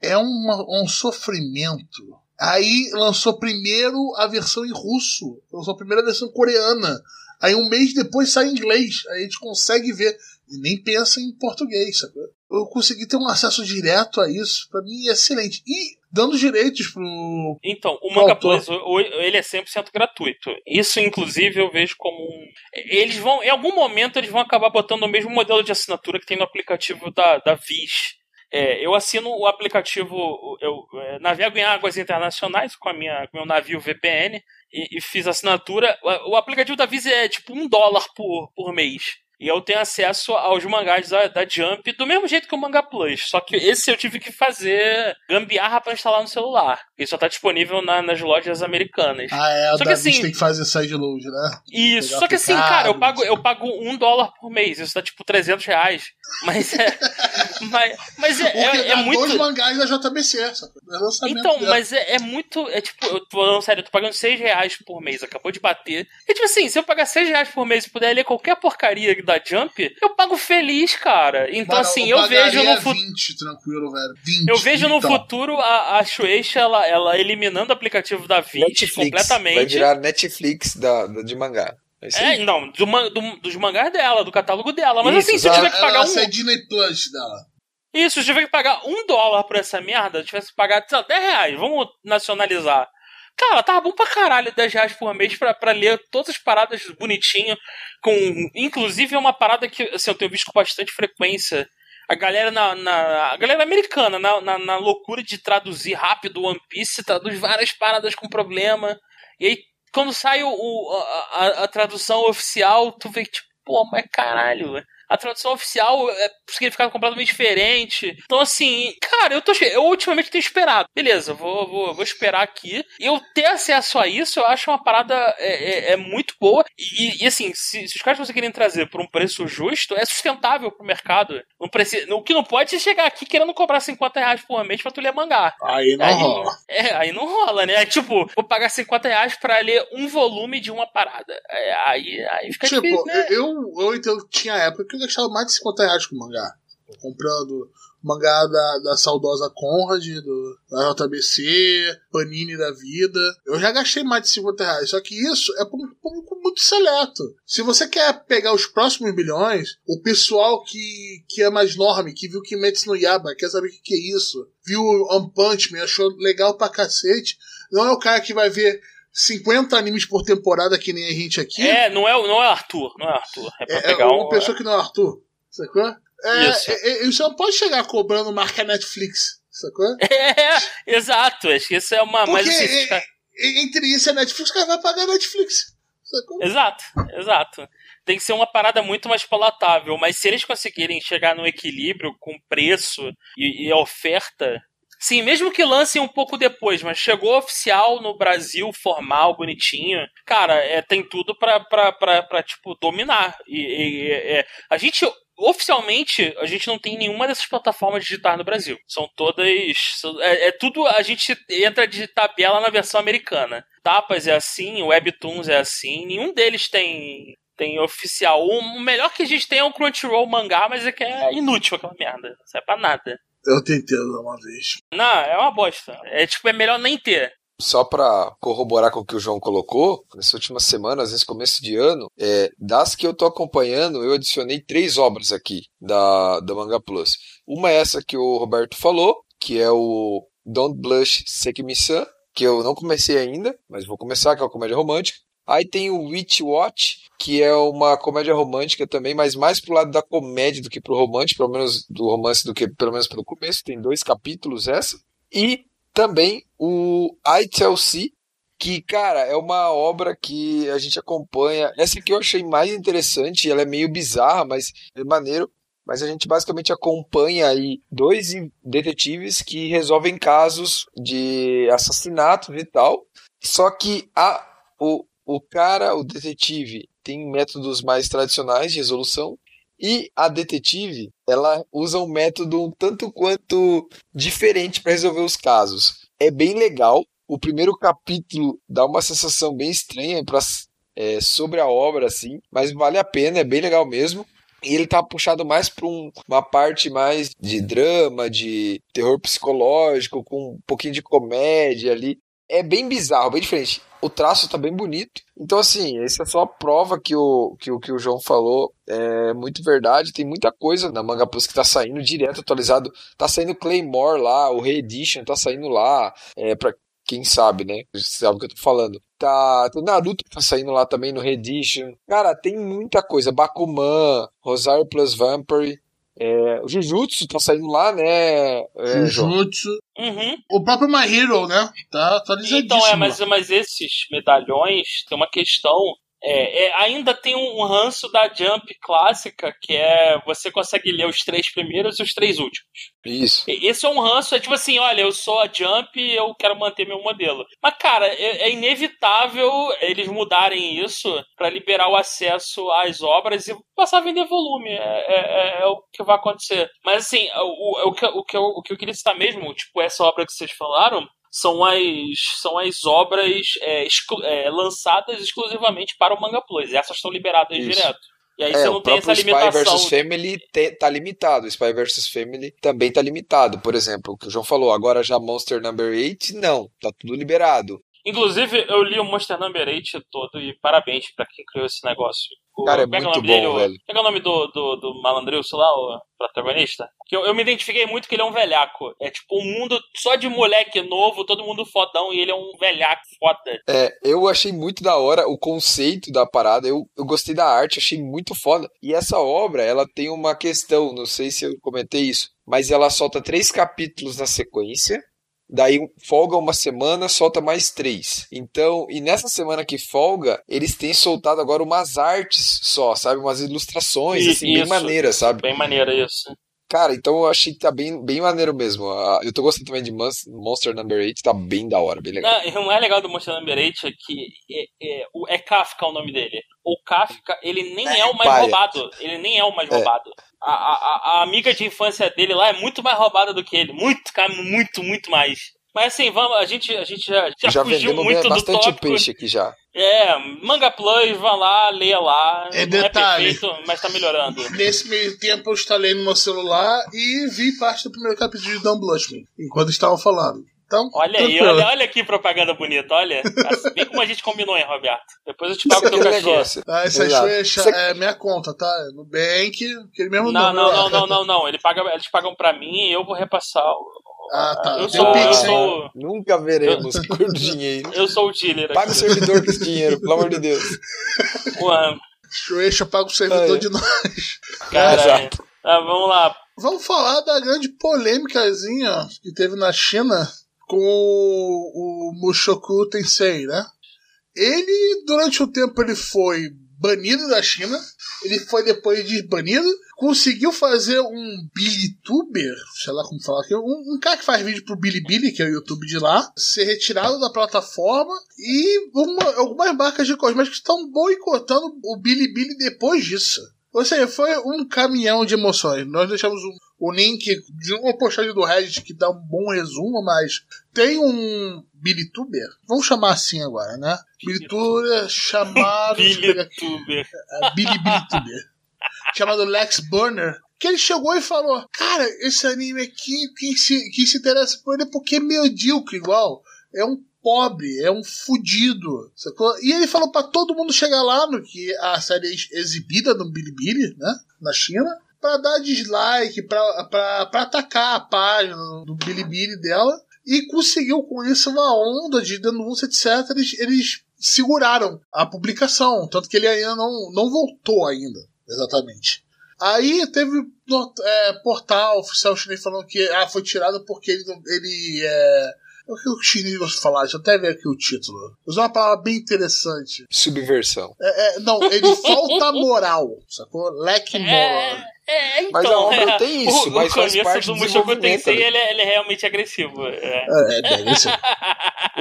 [SPEAKER 2] É uma- um sofrimento. Aí lançou primeiro a versão em russo, lançou a versão coreana. Aí um mês depois sai em inglês. Aí a gente consegue ver. E nem pensa em português, sabe? Eu consegui ter um acesso direto a isso. Pra mim é excelente. E dando direitos pro,
[SPEAKER 4] Então, o Manga. Plus, ele é 100% gratuito. Isso, inclusive, eu vejo como um... Eles vão, em algum momento, eles vão acabar botando o mesmo modelo de assinatura que tem no aplicativo da, da Viz. É, eu assino o aplicativo, eu é, navego em águas internacionais com a minha, com meu navio VPN e, e fiz assinatura. O, o aplicativo da Viz é tipo um dólar por, por mês. E eu tenho acesso aos mangás da, da Jump do mesmo jeito que o Manga Plus. Só que esse eu tive que fazer gambiarra pra instalar no celular. Ele só tá disponível na- nas lojas americanas.
[SPEAKER 2] Ah, é, a
[SPEAKER 4] Só que assim-
[SPEAKER 2] tem que fazer sideload, né?
[SPEAKER 4] Isso,
[SPEAKER 2] pegar
[SPEAKER 4] só que assim, cara, eu pago, eu pago um dólar por mês. Isso dá tipo 300 reais. Mas é. mas mas é, é, é muito.
[SPEAKER 2] dois mangás da JBC, sabe? É
[SPEAKER 4] Então,
[SPEAKER 2] dela.
[SPEAKER 4] mas é, é muito. É tipo, eu tô falando sério, eu tô pagando 6 reais por mês, acabou de bater. E tipo assim, se eu pagar 6 reais por mês e puder ler qualquer porcaria da Jump, eu pago feliz, cara. Então,
[SPEAKER 2] Mano,
[SPEAKER 4] assim,
[SPEAKER 2] eu
[SPEAKER 4] eu vejo no futuro.
[SPEAKER 2] 20, tranquilo, velho. 20.
[SPEAKER 4] Eu vejo no
[SPEAKER 2] então.
[SPEAKER 4] futuro a, a Shueisha, ela, ela eliminando o aplicativo da Viz
[SPEAKER 3] Netflix. Vai
[SPEAKER 4] completamente.
[SPEAKER 3] virar Netflix da, da- de mangá. É
[SPEAKER 4] É, não, do, do- dos mangás dela, do catálogo dela. Mas
[SPEAKER 3] Isso,
[SPEAKER 4] assim, se eu tiver que pagar
[SPEAKER 2] Ela
[SPEAKER 4] um.
[SPEAKER 2] essa é Disney Plus dela.
[SPEAKER 4] Isso, se tiver que pagar um dólar por essa merda, tivesse que pagar, sei lá, 10 reais, vamos nacionalizar. Cara, tava bom pra caralho 10 reais por mês pra, pra ler todas as paradas bonitinho. Com, inclusive, é uma parada que assim, eu tenho visto com bastante frequência. A galera na. na- a galera americana, na, na, na loucura de traduzir rápido One Piece, traduz várias paradas com problema. E aí, quando sai o, o- a, a- tradução oficial, tu vê que, tipo, pô, mas caralho. A tradução oficial é significado completamente diferente. Então, assim, cara, eu tô. Eu ultimamente tenho esperado. Beleza, vou, vou, vou esperar aqui. E eu ter acesso a isso, eu acho uma parada é, é- é muito boa. E, e, assim, se, se os caras conseguirem trazer por um preço justo, é sustentável pro mercado. Não precisa, o que não pode é chegar aqui querendo cobrar 50 reais por mês pra tu ler mangá.
[SPEAKER 2] Aí não
[SPEAKER 4] Aí,
[SPEAKER 2] rola.
[SPEAKER 4] é, aí não rola, né? Tipo, vou pagar 50 reais pra ler um volume de uma parada. É, aí, aí fica
[SPEAKER 2] Tipo,
[SPEAKER 4] difícil, né?
[SPEAKER 2] eu, eu entendo que tinha época que eu gastava mais de 50 reais com mangá. Comprando mangá da, da saudosa Conrad, do, da JBC, Panini da vida. Eu já gastei mais de 50 reais. Só que isso é para um público muito seleto. Se você quer pegar os próximos bilhões, o pessoal que, que é mais enorme, que viu Kimetsu no Yaba, quer saber o que, que é isso, viu One Punch Man, achou legal pra cacete, não é o cara que vai ver 50 animes por temporada que nem a gente aqui.
[SPEAKER 4] É, não é, o- não é Arthur, não é Arthur. É
[SPEAKER 2] É, é
[SPEAKER 4] pegar
[SPEAKER 2] uma
[SPEAKER 4] um.
[SPEAKER 2] pessoa que não é Arthur, sacou? É,
[SPEAKER 4] Isso.
[SPEAKER 2] é, é, você não pode chegar cobrando marca Netflix, sacou?
[SPEAKER 4] É, exato, acho que isso é uma.
[SPEAKER 2] Porque
[SPEAKER 4] Mas assim,
[SPEAKER 2] é- entre isso e a Netflix, o cara vai pagar a Netflix, sacou?
[SPEAKER 4] Exato, exato. Tem que ser uma parada muito mais palatável, mas se eles conseguirem chegar num equilíbrio com preço e, e oferta. Sim, mesmo que lancem um pouco depois, mas chegou oficial no Brasil, formal, bonitinho. Cara, é, tem tudo pra, pra, pra, pra tipo, dominar. E, e- é, a gente, oficialmente, a gente não tem nenhuma dessas plataformas digitais no Brasil. São todas. é, é tudo. A gente entra de tabela na versão americana. Tapas é assim, Webtoons é assim. Nenhum deles tem. Tem oficial. O melhor que a gente tem é o Crunchyroll mangá, mas é que é inútil aquela merda. Não serve pra nada.
[SPEAKER 2] Eu tentei usar uma vez.
[SPEAKER 4] Não, é uma bosta. É tipo, é melhor nem ter.
[SPEAKER 3] Só pra corroborar com o que o João colocou, nessas últimas semanas, nesse começo de ano, é, das que eu tô acompanhando, eu adicionei três obras aqui da, da Manga Plus. Uma é essa que o Roberto falou, que é o Don't Blush Sekimi-san, que eu não comecei ainda, mas vou começar, que é uma comédia romântica. Aí tem o Witch Watch, que é uma comédia romântica também, mas mais pro lado da comédia do que pro romance, pelo menos do romance do que pelo menos pelo começo. Tem dois capítulos essa. E também o I Tell C, que, cara, é uma obra que a gente acompanha. Essa aqui eu achei mais interessante, ela é meio bizarra, mas é maneiro. Mas a gente basicamente acompanha aí dois detetives que resolvem casos de assassinatos e tal. Só que a, o, o cara, o detetive, tem métodos mais tradicionais de resolução. E a detetive, ela usa um método um tanto quanto diferente para resolver os casos. É bem legal. O primeiro capítulo dá uma sensação bem estranha pra, é, sobre a obra, assim, mas vale a pena, é bem legal mesmo. E ele tá puxado mais para um, uma parte mais de drama, de terror psicológico, com um pouquinho de comédia ali. É bem bizarro, bem diferente. O traço tá bem bonito. Então, assim, essa é só a prova que o, que, o, que o João falou. É muito verdade. Tem muita coisa na Manga Plus que tá saindo direto, atualizado. Tá saindo Claymore lá, o Reedition tá saindo lá. É, pra quem sabe, né? Sabe o que eu tô falando. Tá, tem Naruto que tá saindo lá também no Reedition. Cara, tem muita coisa. Bakuman, Rosário plus Vampire. É, o Jujutsu tá saindo lá, né? É?
[SPEAKER 2] Jujutsu.
[SPEAKER 4] Uhum.
[SPEAKER 2] O próprio My Hero, né? Tá atualizadíssimo.
[SPEAKER 4] Então, é, mas, mas esses medalhões tem uma questão. É, é, ainda tem um, ranço da Jump clássica, que é você consegue ler os três primeiros e os três últimos.
[SPEAKER 3] Isso.
[SPEAKER 4] Esse é um ranço, é tipo assim, olha, eu sou a Jump e eu quero manter meu modelo. Mas, cara, é, é inevitável eles mudarem isso pra liberar o acesso às obras e passar a vender volume. É, é- é o que vai acontecer. Mas, assim, o, o, o que, o, que eu, o que eu queria citar mesmo, tipo, essa obra que vocês falaram, são as, são as obras é, exclu- é, lançadas exclusivamente para o Manga Plus. Essas estão liberadas
[SPEAKER 3] Isso.
[SPEAKER 4] direto. E aí
[SPEAKER 3] É,
[SPEAKER 4] você
[SPEAKER 3] o
[SPEAKER 4] não tem essa
[SPEAKER 3] próprio Spy
[SPEAKER 4] limitação.
[SPEAKER 3] vs Family te- tá limitado. O Spy vs Family também tá limitado. Por exemplo, o que o João falou, agora já Monster Number 8, não. Tá tudo liberado.
[SPEAKER 4] Inclusive, eu li o Monster Number 8 todo e parabéns pra quem criou esse negócio. O-
[SPEAKER 3] Cara, é
[SPEAKER 4] como que
[SPEAKER 3] muito
[SPEAKER 4] dele?
[SPEAKER 3] bom,
[SPEAKER 4] O-
[SPEAKER 3] velho.
[SPEAKER 4] Como é o nome do, do, do malandrilso lá, o protagonista? Que eu, eu me identifiquei muito que ele é um velhaco. É tipo um mundo só de moleque novo, todo mundo fodão, e ele é um velhaco foda.
[SPEAKER 3] É, eu achei muito da hora o conceito da parada, eu, eu gostei da arte, achei muito foda. E essa obra, ela tem uma questão, não sei se eu comentei isso, mas ela solta três capítulos na sequência, daí folga uma semana, solta mais três. Então, e nessa semana que folga, eles têm soltado agora umas artes só, sabe? Umas ilustrações,
[SPEAKER 4] Isso,
[SPEAKER 3] assim, bem
[SPEAKER 4] isso.
[SPEAKER 3] maneiras, sabe?
[SPEAKER 4] Bem maneiro isso.
[SPEAKER 3] Cara, então eu achei que tá bem, bem maneiro mesmo. Ah, Eu tô gostando também de Mons- Monster Number 8, tá bem da hora, bem legal.
[SPEAKER 4] Não, o mais legal do Monster Number 8 é que é, é, é Kafka o nome dele. O Kafka, ele nem é, o mais
[SPEAKER 3] paia.
[SPEAKER 4] roubado. Ele nem é o mais
[SPEAKER 3] É.
[SPEAKER 4] roubado. A, a, a- amiga de infância dele lá é muito mais roubada do que ele. Muito, cara, muito, muito mais. Mas assim, vamos, a gente, a gente já, já,
[SPEAKER 3] Já
[SPEAKER 4] fugiu
[SPEAKER 3] vendemos
[SPEAKER 4] muito do
[SPEAKER 3] bastante
[SPEAKER 4] tópico.
[SPEAKER 3] peixe aqui já.
[SPEAKER 4] É, Manga Plus, vá lá, leia lá.
[SPEAKER 2] É
[SPEAKER 4] Não
[SPEAKER 2] detalhe.
[SPEAKER 4] é perfeito, mas tá melhorando.
[SPEAKER 2] Nesse meio tempo eu instalei no meu celular e vi parte do primeiro capítulo de Don't Blush Me, enquanto estavam falando. Então,
[SPEAKER 4] Olha aí,
[SPEAKER 2] tranquilo.
[SPEAKER 4] olha, olha que propaganda bonita, olha. Assim, Bem como a gente combinou, hein, Roberto. Depois eu te pago o teu
[SPEAKER 3] aquele
[SPEAKER 4] cachê.
[SPEAKER 3] negócio.
[SPEAKER 2] Ah, essa
[SPEAKER 3] Exato. Isso
[SPEAKER 2] é minha conta, tá? É Nubank, aquele mesmo
[SPEAKER 4] Não,
[SPEAKER 2] nome.
[SPEAKER 4] não, não, não, não, não. Ele paga, eles pagam pra mim e eu vou repassar. o-
[SPEAKER 2] Ah, tá.
[SPEAKER 4] Eu sou,
[SPEAKER 2] o
[SPEAKER 4] eu
[SPEAKER 2] Pix, hein?
[SPEAKER 4] sou,
[SPEAKER 3] Nunca veremos por dinheiro.
[SPEAKER 4] eu sou o dealer
[SPEAKER 3] Paga o servidor com esse dinheiro, pelo amor de Deus.
[SPEAKER 4] Ué,
[SPEAKER 2] Xuxa paga o servidor
[SPEAKER 3] é.
[SPEAKER 2] de nós.
[SPEAKER 4] Caralho.
[SPEAKER 3] Exato.
[SPEAKER 4] Ah, vamos lá.
[SPEAKER 2] Vamos falar da grande polêmicazinha que teve na China com o, Mushoku Tensei, né? Ele, durante o tempo, ele foi banido da China. Ele foi depois desbanido. Conseguiu fazer um Billytuber, sei lá como falar aqui, um, um cara que faz vídeo pro Bilibili, que é o YouTube de lá, ser retirado da plataforma e uma- algumas marcas de cosméticos estão boicotando o Bilibili depois disso. Ou seja, foi um caminhão de emoções. Nós deixamos um, o link de uma postagem do Reddit que dá um bom resumo, mas tem um Billytuber, vamos chamar assim agora, né? Chamado. eu pegar aqui.
[SPEAKER 4] Billytuber.
[SPEAKER 2] É, Billy Billytuber. chamado Lex Burner. Que ele chegou e falou: Cara, esse anime aqui, quem se, quem se interessa por ele é porque é medíocre igual. É um pobre, é um fudido. Sacou? E ele falou pra todo mundo chegar lá no que a série é exibida no Bilibili, né? Na China. Pra dar dislike, pra atacar a página do Bilibili dela. E conseguiu com isso uma onda de denúncia, etc. Eles, eles seguraram a publicação. Tanto que ele ainda não, não voltou ainda. Exatamente. Aí teve é, portal oficial chinês falando que ah, foi tirado porque ele, ele é. O que o chinês gosta de falar? Deixa eu até ver aqui o título. Usou uma palavra bem interessante.
[SPEAKER 3] Subversão.
[SPEAKER 2] É, é, não, ele falta moral, sacou? Leque moral.
[SPEAKER 4] É, é, então.
[SPEAKER 3] Mas a obra
[SPEAKER 4] é,
[SPEAKER 3] tem isso,
[SPEAKER 4] o,
[SPEAKER 3] mas
[SPEAKER 4] o
[SPEAKER 3] faz parte
[SPEAKER 4] do
[SPEAKER 3] do
[SPEAKER 4] Mushoku Tensei,
[SPEAKER 3] né?
[SPEAKER 4] ele, é- ele é realmente agressivo. É.
[SPEAKER 2] É, é, deve ser.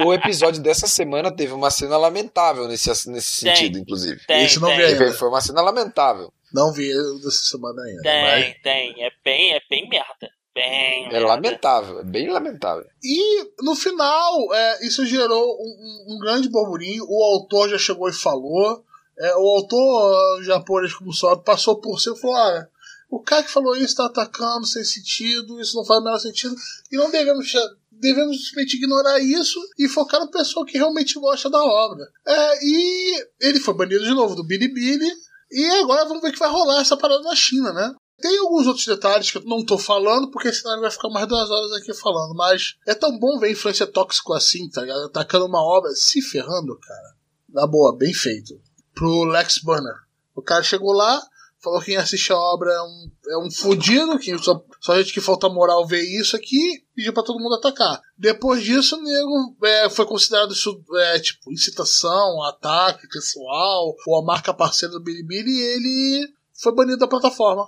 [SPEAKER 3] O episódio dessa semana teve uma cena lamentável nesse, nesse
[SPEAKER 4] Tem.
[SPEAKER 3] sentido, inclusive.
[SPEAKER 4] Tem,
[SPEAKER 2] Esse não
[SPEAKER 4] tem,
[SPEAKER 2] veio.
[SPEAKER 3] Foi uma cena lamentável.
[SPEAKER 2] Não vi dessa semana ainda.
[SPEAKER 4] tem,
[SPEAKER 2] mas-
[SPEAKER 4] tem. É bem, é bem merda. Bem
[SPEAKER 3] É lamentável, é bem lamentável.
[SPEAKER 2] E no final, é, isso gerou um, um- grande burburinho. O autor já chegou e falou. É, o autor uh, japonês, como sobe, passou por cima e falou: olha, o cara que falou isso está atacando sem sentido, isso não faz o menor sentido, e não devemos. Devemos simplesmente ignorar isso e focar no pessoal que realmente gosta da obra. É, e ele foi banido de novo do Bilibili. E agora vamos ver o que vai rolar essa parada na China, né? Tem alguns outros detalhes que eu não tô falando, porque senão vai ficar mais duas horas aqui falando. Mas é tão bom ver influência tóxico assim, tá ligado? Atacando uma obra, se ferrando, cara. Na boa, bem feito. Pro Lex Burner. O cara chegou lá, falou que quem assiste a obra é um, é um fudido, que só, só gente que falta moral ver isso aqui, pediu pra todo mundo atacar. Depois disso, o nego é, foi considerado isso, é, tipo, incitação, ataque pessoal, ou a marca parceira do Bilibili, e ele foi banido da plataforma.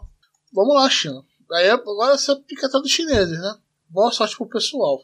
[SPEAKER 2] Vamos lá, China. Aí agora você fica atrás dos chineses, né? Boa sorte pro pessoal.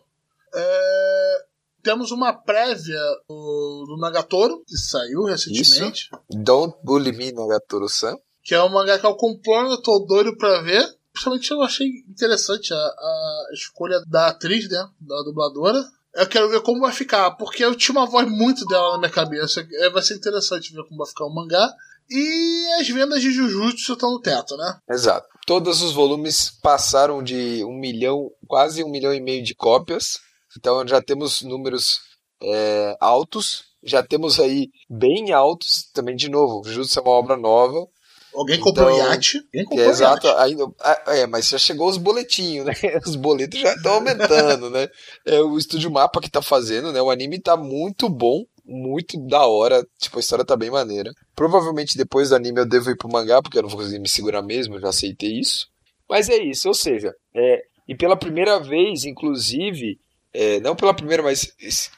[SPEAKER 2] É, Temos uma prévia do, do Nagatoro, que saiu recentemente.
[SPEAKER 3] Don't bully me, Nagatoro-san.
[SPEAKER 2] Que é um mangá que eu acompanho, eu tô doido pra ver. Principalmente eu achei interessante a, a escolha da atriz, né? Da dubladora. Eu quero ver como vai ficar, porque eu tinha uma voz muito dela na minha cabeça. É, vai ser interessante ver como vai ficar o mangá. E as vendas de Jujutsu estão no teto, né?
[SPEAKER 3] Exato. Todos os volumes passaram de um milhão, quase um milhão e meio de cópias. Então já temos números é, altos. Já temos aí bem altos, também de novo, Jujutsu é uma obra nova.
[SPEAKER 2] Alguém comprou
[SPEAKER 3] Então,
[SPEAKER 2] iate. Alguém
[SPEAKER 3] É,
[SPEAKER 2] comprou
[SPEAKER 3] exato,
[SPEAKER 2] iate.
[SPEAKER 3] ainda, ah, é, mas já chegou os boletinhos, né? Os boletos já estão aumentando, né? É o Estúdio Mapa que tá fazendo, né? O anime tá muito bom, muito da hora, tipo, a história tá bem maneira. Provavelmente depois do anime eu devo ir pro mangá, porque eu não vou conseguir me segurar mesmo, eu já aceitei isso. Mas é isso, ou seja, é, e pela primeira vez, inclusive, é, não pela primeira, mas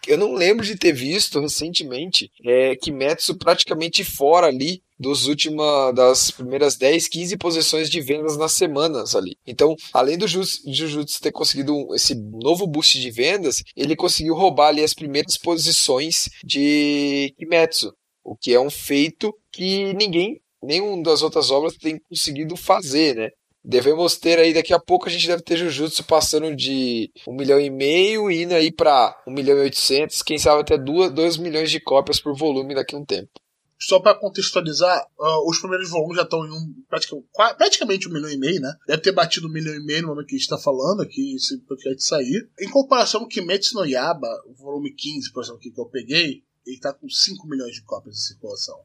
[SPEAKER 3] eu não lembro de ter visto recentemente é, Kimetsu praticamente fora ali dos última, das primeiras 10, 15 posições de vendas nas semanas ali. Então, além do Jujutsu ter conseguido esse novo boost de vendas, ele conseguiu roubar ali as primeiras posições de Kimetsu, o que é um feito que ninguém, nenhum das outras obras tem conseguido fazer, né? Devemos ter aí, daqui a pouco a gente deve ter Jujutsu passando de 1 milhão e meio indo aí pra 1 milhão e 800, quem sabe até 2 milhões de cópias por volume daqui a um tempo.
[SPEAKER 2] Só pra contextualizar, ah, os primeiros volumes já estão em um, praticamente, praticamente um milhão e meio, né? Deve ter batido um milhão e meio no momento que a gente tá falando aqui, esse podcast sair. Em comparação com Kimetsu no Yaba, o volume 15, por exemplo, que eu peguei, ele tá com 5 milhões de cópias de circulação.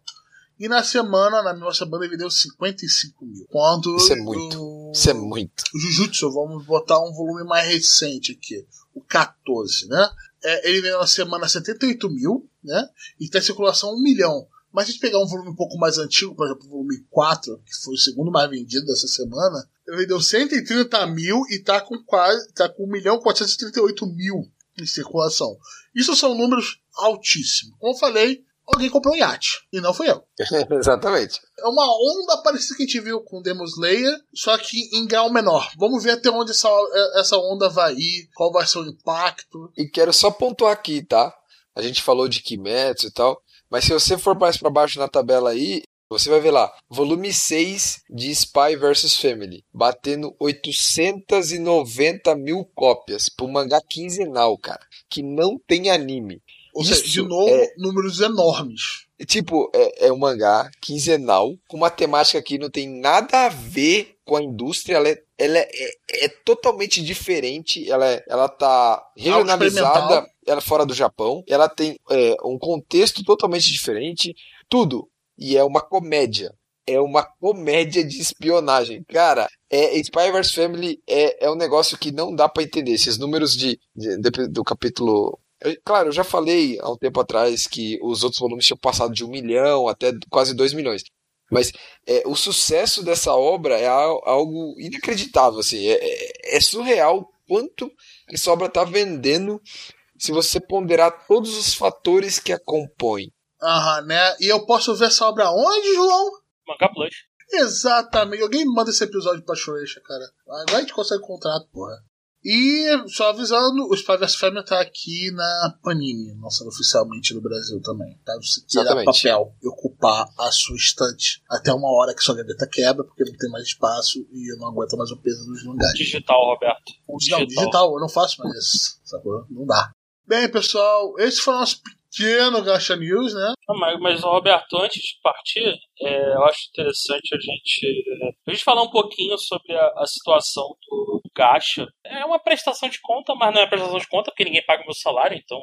[SPEAKER 2] E na semana, na mesma semana, ele deu 55 mil. Quando
[SPEAKER 3] Isso é muito. Isso é muito.
[SPEAKER 2] o Jujutsu, vamos botar um volume mais recente aqui, o 14, né? É, ele veio na semana 78 mil, né? E tá em circulação 1 milhão. Mas se a gente pegar um volume um pouco mais antigo, por exemplo, o volume 4, que foi o segundo mais vendido dessa semana, ele vendeu 130 mil e tá com quase. tá com 1 milhão 438 mil em circulação. Isso são números altíssimos. Como eu falei, alguém comprou um iate. E não fui eu.
[SPEAKER 3] Exatamente.
[SPEAKER 2] É uma onda parecida que a gente viu com Demon Slayer, só que em grau menor. Vamos ver até onde essa, essa onda vai ir, qual vai ser o impacto.
[SPEAKER 3] E quero só pontuar aqui, tá? A gente falou de Kimetsu e tal, mas se você for mais pra baixo na tabela aí, você vai ver lá, volume 6 de Spy vs Family, batendo 890 mil cópias pro mangá quinzenal, cara, que não tem anime.
[SPEAKER 2] Ou seja,
[SPEAKER 3] Isso
[SPEAKER 2] de novo,
[SPEAKER 3] é-
[SPEAKER 2] números enormes.
[SPEAKER 3] Tipo, é, é um mangá quinzenal, com uma temática que não tem nada a ver com a indústria, ela é, ela é, é- é totalmente diferente, ela, é, ela tá regionalizada. Ela é fora do Japão, ela tem é, um contexto totalmente diferente, tudo. E é uma comédia. É uma comédia de espionagem. Cara, é, Spy vs Family é, é um negócio que não dá pra entender. Esses números de, de- de- do capítulo Claro, eu já falei há um tempo atrás que os outros volumes tinham passado de um milhão até quase dois milhões. Mas é, o sucesso dessa obra é al- algo inacreditável. Assim, é, é- é surreal quanto essa obra está vendendo se você ponderar todos os fatores que a compõem.
[SPEAKER 2] Aham, né? E eu posso ver essa obra onde, João?
[SPEAKER 4] Manga Plus.
[SPEAKER 2] Exatamente. Alguém manda esse episódio pra Shueisha, cara. Agora a gente consegue contrato, porra. E, só avisando, o Spy vs Family tá aqui na Panini, não sendo oficialmente no Brasil também. Tá? Você tirar
[SPEAKER 3] Exatamente.
[SPEAKER 2] papel e ocupar a sua estante até uma hora que sua gaveta quebra, porque não tem mais espaço e eu não aguento mais o peso dos lugares.
[SPEAKER 4] Digital, Roberto.
[SPEAKER 2] Não,
[SPEAKER 4] Digital.
[SPEAKER 2] digital, eu não faço mais isso. Sacou? Não dá. Bem, pessoal, esse foi o nosso pequeno Gacha News, né?
[SPEAKER 4] Não, mas, mas, Roberto, antes de partir, é, eu acho interessante a gente, a gente falar um pouquinho sobre a, a situação do Gacha. É uma prestação de conta, mas não é prestação de conta porque ninguém paga o meu salário, então,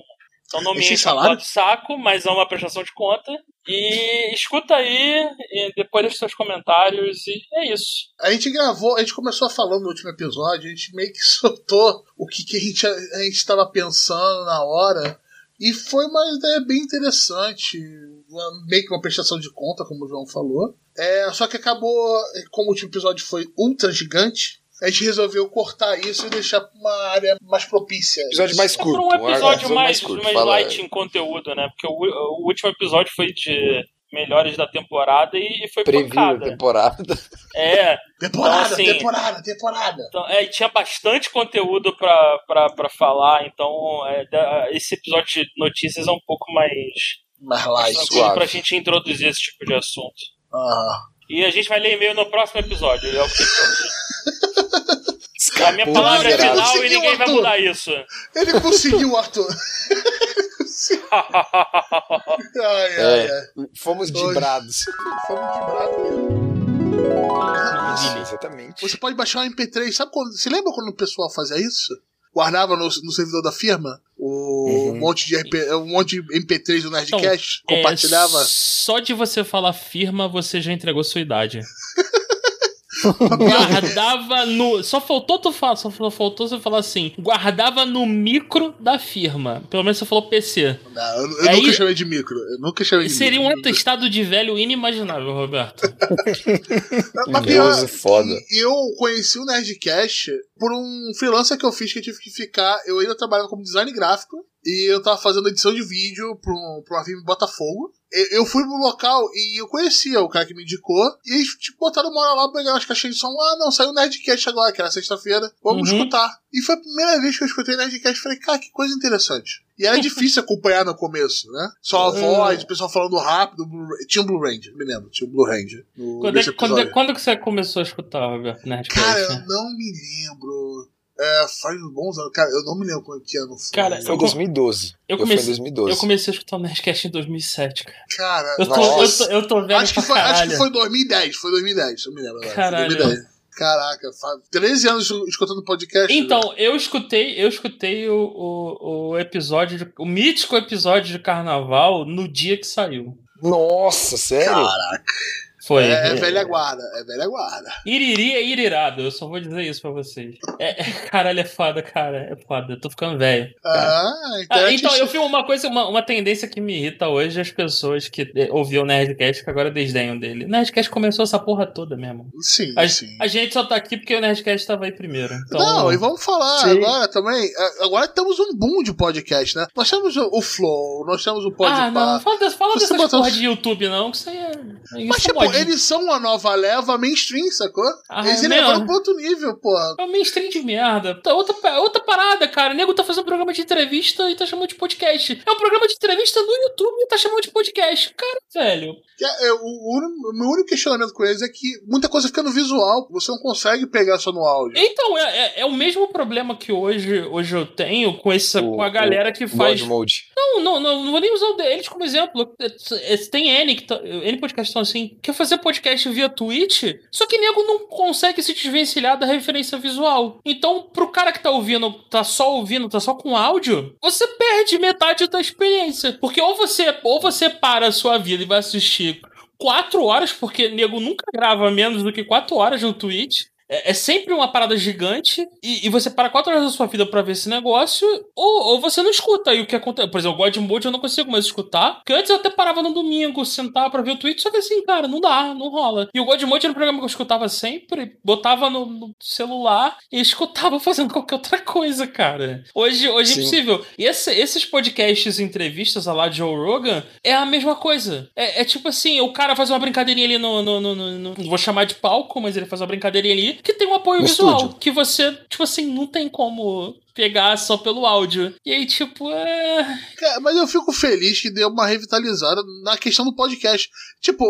[SPEAKER 4] então não me enche o de saco, mas é uma prestação de conta. E escuta aí, e depois dos seus comentários, e é isso.
[SPEAKER 2] A gente gravou, a gente começou falando no último episódio, a gente meio que soltou o que, que a gente a estava pensando na hora. E foi uma ideia bem interessante, meio que uma prestação de conta, como o João falou. É, só que acabou, como o último episódio foi ultra gigante, a gente resolveu cortar isso e deixar pra uma área mais propícia.
[SPEAKER 3] Episódio mais
[SPEAKER 4] É
[SPEAKER 3] curto.
[SPEAKER 4] por um episódio mais,
[SPEAKER 3] curto.
[SPEAKER 4] mais light em conteúdo, né? Porque o, o último episódio foi de melhores da temporada e, e foi
[SPEAKER 3] Previu a
[SPEAKER 4] pancada.
[SPEAKER 3] temporada.
[SPEAKER 4] É,
[SPEAKER 2] Temporada,
[SPEAKER 4] Então, assim,
[SPEAKER 2] temporada, temporada.
[SPEAKER 4] Então, é, tinha bastante conteúdo pra, pra, pra falar, então é, esse episódio de notícias é um pouco mais,
[SPEAKER 2] Mais
[SPEAKER 4] mais
[SPEAKER 2] light.
[SPEAKER 4] tranquilo
[SPEAKER 3] suave.
[SPEAKER 4] pra gente introduzir esse tipo de assunto.
[SPEAKER 2] Ah.
[SPEAKER 4] E a gente vai ler e-mail no próximo episódio. É o que a minha
[SPEAKER 3] Escapou,
[SPEAKER 4] palavra é final e ninguém vai mudar isso.
[SPEAKER 2] Ele conseguiu, Arthur. Ai, ai,
[SPEAKER 3] É.
[SPEAKER 2] ai.
[SPEAKER 3] Fomos dibrados.
[SPEAKER 2] Fomos de brado mesmo.
[SPEAKER 3] Isso, exatamente.
[SPEAKER 2] Você pode baixar um MP3. Sabe quando, você lembra quando o pessoal fazia isso? Guardava no, no servidor da firma O
[SPEAKER 3] Uhum.
[SPEAKER 2] um monte de RP, um monte de MP3 do Nerdcast,
[SPEAKER 4] É,
[SPEAKER 2] compartilhava.
[SPEAKER 4] só de você falar firma, você já entregou sua idade. guardava no. Só faltou tu falar, só faltou você falar assim. Guardava no micro da firma. Pelo menos você falou PC.
[SPEAKER 2] Não, eu, eu
[SPEAKER 4] Aí-
[SPEAKER 2] nunca chamei de micro. Eu nunca chamei de
[SPEAKER 4] Seria um
[SPEAKER 2] micro.
[SPEAKER 4] atestado de velho inimaginável, Roberto.
[SPEAKER 2] Mas pior,
[SPEAKER 3] Deus, foda.
[SPEAKER 2] que eu conheci o Nerdcast por um freelancer que eu fiz que eu tive que ficar. Eu ainda trabalhava como design gráfico e eu tava fazendo edição de vídeo pra, um, pra uma firma em Botafogo. Eu, fui pro local e eu conhecia o cara que me indicou. E eles tipo, botaram uma hora lá, pegaram as caixinhas de som. Ah, não, saiu o Nerdcast agora, que era sexta-feira. Vamos
[SPEAKER 4] Uhum.
[SPEAKER 2] escutar. E foi a primeira vez que eu escutei Nerdcast. Falei, cara, que coisa interessante. E era difícil acompanhar no começo, né? Só a voz, o pessoal falando rápido. Tinha um Blue Ranger, me lembro. Tinha um Blue Ranger. no-
[SPEAKER 4] Quando, é, quando, é- quando que você começou a escutar, Roberto? Nerdcast?
[SPEAKER 2] Cara, eu não me lembro. É, faz uns bons anos. Cara, eu não me lembro quando que ano foi.
[SPEAKER 4] Cara,
[SPEAKER 3] Foi
[SPEAKER 4] eu
[SPEAKER 3] em 2012.
[SPEAKER 4] eu
[SPEAKER 3] Foi em
[SPEAKER 4] comecei-
[SPEAKER 3] 2012.
[SPEAKER 4] Eu comecei a escutar o Nerdcast em 2007, cara.
[SPEAKER 2] Cara,
[SPEAKER 4] Eu tô, eu
[SPEAKER 3] Nossa.
[SPEAKER 4] tô, eu tô velho
[SPEAKER 2] acho, que foi, acho que foi 2010. Foi 2010, eu me lembro. agora.
[SPEAKER 4] Caralho.
[SPEAKER 2] 2010. Caraca, faz 13 anos escutando podcast. né?
[SPEAKER 4] Então, eu escutei, eu escutei o, o, o episódio, de- o mítico episódio de carnaval no dia que saiu.
[SPEAKER 3] Nossa, sério?
[SPEAKER 2] Caraca.
[SPEAKER 4] Foi.
[SPEAKER 2] É, é velha guarda, é velha guarda.
[SPEAKER 4] Iriri é irirado, eu só vou dizer isso pra vocês. É, é- caralho, é foda, cara. É foda, eu tô ficando velho.
[SPEAKER 2] Ah, então,
[SPEAKER 4] Ah,
[SPEAKER 2] é
[SPEAKER 4] então, eu vi uma coisa, uma, uma tendência que me irrita hoje as pessoas que eh, ouviam o Nerdcast que agora desdenham dele. O Nerdcast começou essa porra toda mesmo.
[SPEAKER 2] Sim,
[SPEAKER 4] A,
[SPEAKER 2] sim.
[SPEAKER 4] a gente só tá aqui porque o Nerdcast tava aí primeiro. Então,
[SPEAKER 2] Não, e vamos falar
[SPEAKER 3] Sim.
[SPEAKER 2] agora também. é, Agora temos um boom de podcast, né? Nós temos o Flow, nós temos o Podpah.
[SPEAKER 4] Ah, não, fala, dessa- fala
[SPEAKER 2] Você
[SPEAKER 4] dessas
[SPEAKER 2] botou-
[SPEAKER 4] porra de YouTube, não, que isso aí é. Isso
[SPEAKER 2] Mas,
[SPEAKER 4] é
[SPEAKER 2] tipo, eles são uma nova leva mainstream, sacou?
[SPEAKER 4] Ah,
[SPEAKER 2] eles
[SPEAKER 4] é
[SPEAKER 2] elevaram pra outro nível, porra.
[SPEAKER 4] É um mainstream de merda. Tá, Outra, outra parada, cara. O nego tá fazendo programa de entrevista e tá chamando de podcast. É um programa de entrevista no YouTube e tá chamando de podcast. Cara, velho.
[SPEAKER 2] Que é- é, o, o meu único questionamento com eles é que muita coisa fica no visual. Você não consegue pegar só no áudio.
[SPEAKER 4] Então, é, é- é o mesmo problema que hoje, hoje eu tenho com, essa,
[SPEAKER 3] O-
[SPEAKER 4] com a galera que faz.
[SPEAKER 3] Mode.
[SPEAKER 4] Não, não, não, não vou nem usar o deles como exemplo. Tem N, que tá, N podcasts estão assim. Quer fazer podcast via Twitch, só que nego não consegue se desvencilhar da referência visual. Então, pro cara que tá ouvindo, tá só ouvindo, tá só com áudio, você perde metade da experiência. Porque ou você, ou você para a sua vida e vai assistir quatro horas, porque nego nunca grava menos do que quatro horas no Twitch. É, é sempre uma parada gigante e, e você para quatro horas da sua vida pra ver esse negócio, ou, ou você não escuta. E o que acontece? Por exemplo, o God Mode eu não consigo mais escutar, porque antes eu até parava no domingo, sentar pra ver o Twitch, só que assim, cara, não dá, não rola. E o God Mode era um programa que eu escutava sempre, botava no, no celular e escutava fazendo qualquer outra coisa, cara. Hoje, hoje é impossível. E esse- esses podcasts e entrevistas a lá de Joe Rogan é a mesma coisa. É, é tipo assim, o cara faz uma brincadeirinha ali no, no, no- no- Não vou chamar de palco, mas ele faz uma brincadeirinha ali que tem um apoio
[SPEAKER 3] No
[SPEAKER 4] visual.
[SPEAKER 3] estúdio.
[SPEAKER 4] Que você, tipo assim, não tem como pegar só pelo áudio. E aí, tipo, é.
[SPEAKER 2] Cara, mas eu fico feliz que deu uma revitalizada na questão do podcast. Tipo,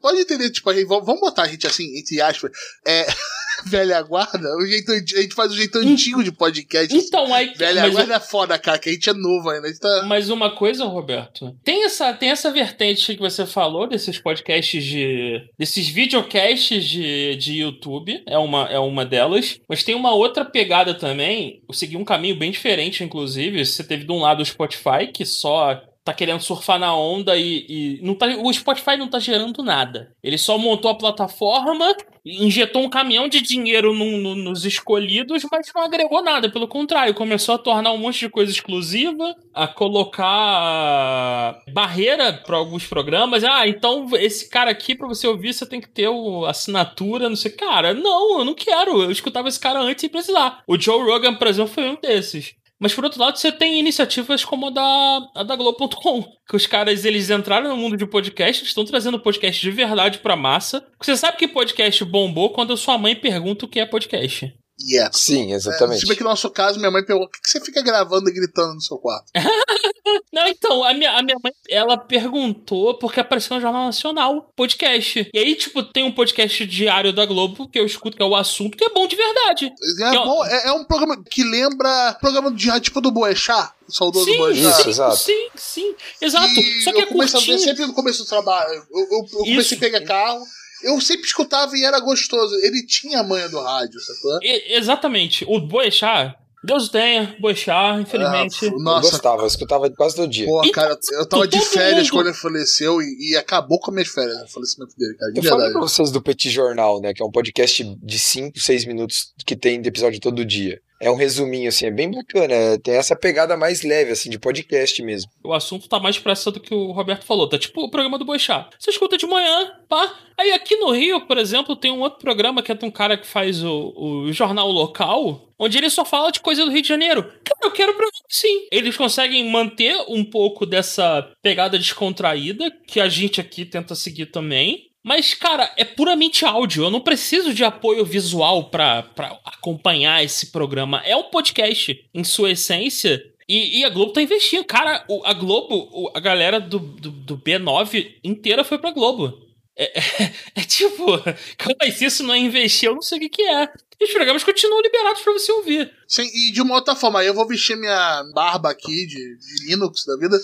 [SPEAKER 2] pode entender, tipo, vamos botar a gente assim, entre aspas, é. velha guarda, o jeito, a gente faz o jeito antigo de podcast.
[SPEAKER 4] Então, aí.
[SPEAKER 2] Velha guarda é foda, cara, que a gente é novo ainda. Tá...
[SPEAKER 4] Mas uma coisa, Roberto, tem essa, tem essa vertente que você falou desses podcasts de. desses videocasts de, de YouTube, é uma, é uma delas. Mas tem uma outra pegada também. Eu segui um caminho bem diferente, inclusive. Você teve de um lado o Spotify, que só. Tá querendo surfar na onda e, e não tá, o Spotify não tá gerando nada. Ele só montou a plataforma, injetou um caminhão de dinheiro num- no- nos escolhidos, mas não agregou nada. Pelo contrário, começou a tornar um monte de coisa exclusiva, a colocar barreira para alguns programas. Ah, então esse cara aqui, pra você ouvir, você tem que ter o assinatura, não sei. Cara, não, eu não quero. Eu escutava esse cara antes sem precisar. O Joe Rogan, por exemplo, foi um desses. Mas por outro lado, você tem iniciativas como a da, a da Globo.com, que os caras eles entraram no mundo de podcast, estão trazendo podcast de verdade pra massa. Você sabe que podcast bombou quando a sua mãe pergunta o que é podcast.
[SPEAKER 2] Yeah.
[SPEAKER 3] Sim,
[SPEAKER 2] É,
[SPEAKER 3] exatamente.
[SPEAKER 2] se bem que no nosso caso, minha mãe perguntou: por que que você fica gravando e gritando no seu quarto?
[SPEAKER 4] Não, então, a minha, a minha mãe, ela perguntou porque apareceu no Jornal Nacional podcast. E aí, tipo, tem um podcast diário da Globo que eu escuto, que é o assunto, que é bom de verdade.
[SPEAKER 2] É,
[SPEAKER 4] ó,
[SPEAKER 2] bom, é, é um programa que lembra programa de rádio tipo do Boechat, o saudoso
[SPEAKER 4] Sim,
[SPEAKER 2] Boechat.
[SPEAKER 4] Sim,
[SPEAKER 3] exato.
[SPEAKER 4] sim, sim, exato.
[SPEAKER 2] E
[SPEAKER 4] Só que é
[SPEAKER 2] eu comecei a ver
[SPEAKER 4] curtinho.
[SPEAKER 2] sempre no começo do trabalho. Eu, eu, eu comecei
[SPEAKER 4] Isso.
[SPEAKER 2] a pegar carro. Eu sempre escutava e era gostoso. Ele tinha a manha do rádio, sacou?
[SPEAKER 4] E- exatamente. O Boechat, Deus o tenha, Boixá, infelizmente.
[SPEAKER 2] Ah,
[SPEAKER 3] Eu
[SPEAKER 2] nossa,
[SPEAKER 3] gostava, eu escutava quase todo dia.
[SPEAKER 2] Pô, cara, eu tava de férias
[SPEAKER 4] mundo-
[SPEAKER 2] quando ele faleceu e, e acabou com as minhas férias, o falecimento dele, cara. De
[SPEAKER 3] Eu falei
[SPEAKER 2] verdade.
[SPEAKER 3] pra vocês do Petit Jornal, né? Que é um podcast de 5, 6 minutos que tem de episódio todo dia. É um resuminho, assim, é bem bacana. Tem essa pegada mais leve, assim, de podcast mesmo.
[SPEAKER 4] O assunto tá mais pra essa do que o Roberto falou. Tá tipo o programa do Boixá. Você escuta de manhã, pá. Aí aqui no Rio, por exemplo, tem um outro programa que é de um cara que faz o, o jornal local, onde ele só fala de coisa do Rio de Janeiro. Eu quero programa sim. Eles conseguem manter um pouco dessa pegada descontraída, que a gente aqui tenta seguir também. Mas, cara, é puramente áudio. Eu não preciso de apoio visual pra acompanhar esse programa. É um podcast, em sua essência. E, e a Globo tá investindo. Cara, o- a Globo, o- a galera do, do, do B9 inteira foi pra Globo. É, é- é tipo, mas se isso não é investir, eu não sei o que, que é. E os programas continuam liberados pra você ouvir.
[SPEAKER 2] Sim, e de uma outra forma, eu vou vestir minha barba aqui de, de Linux da vida.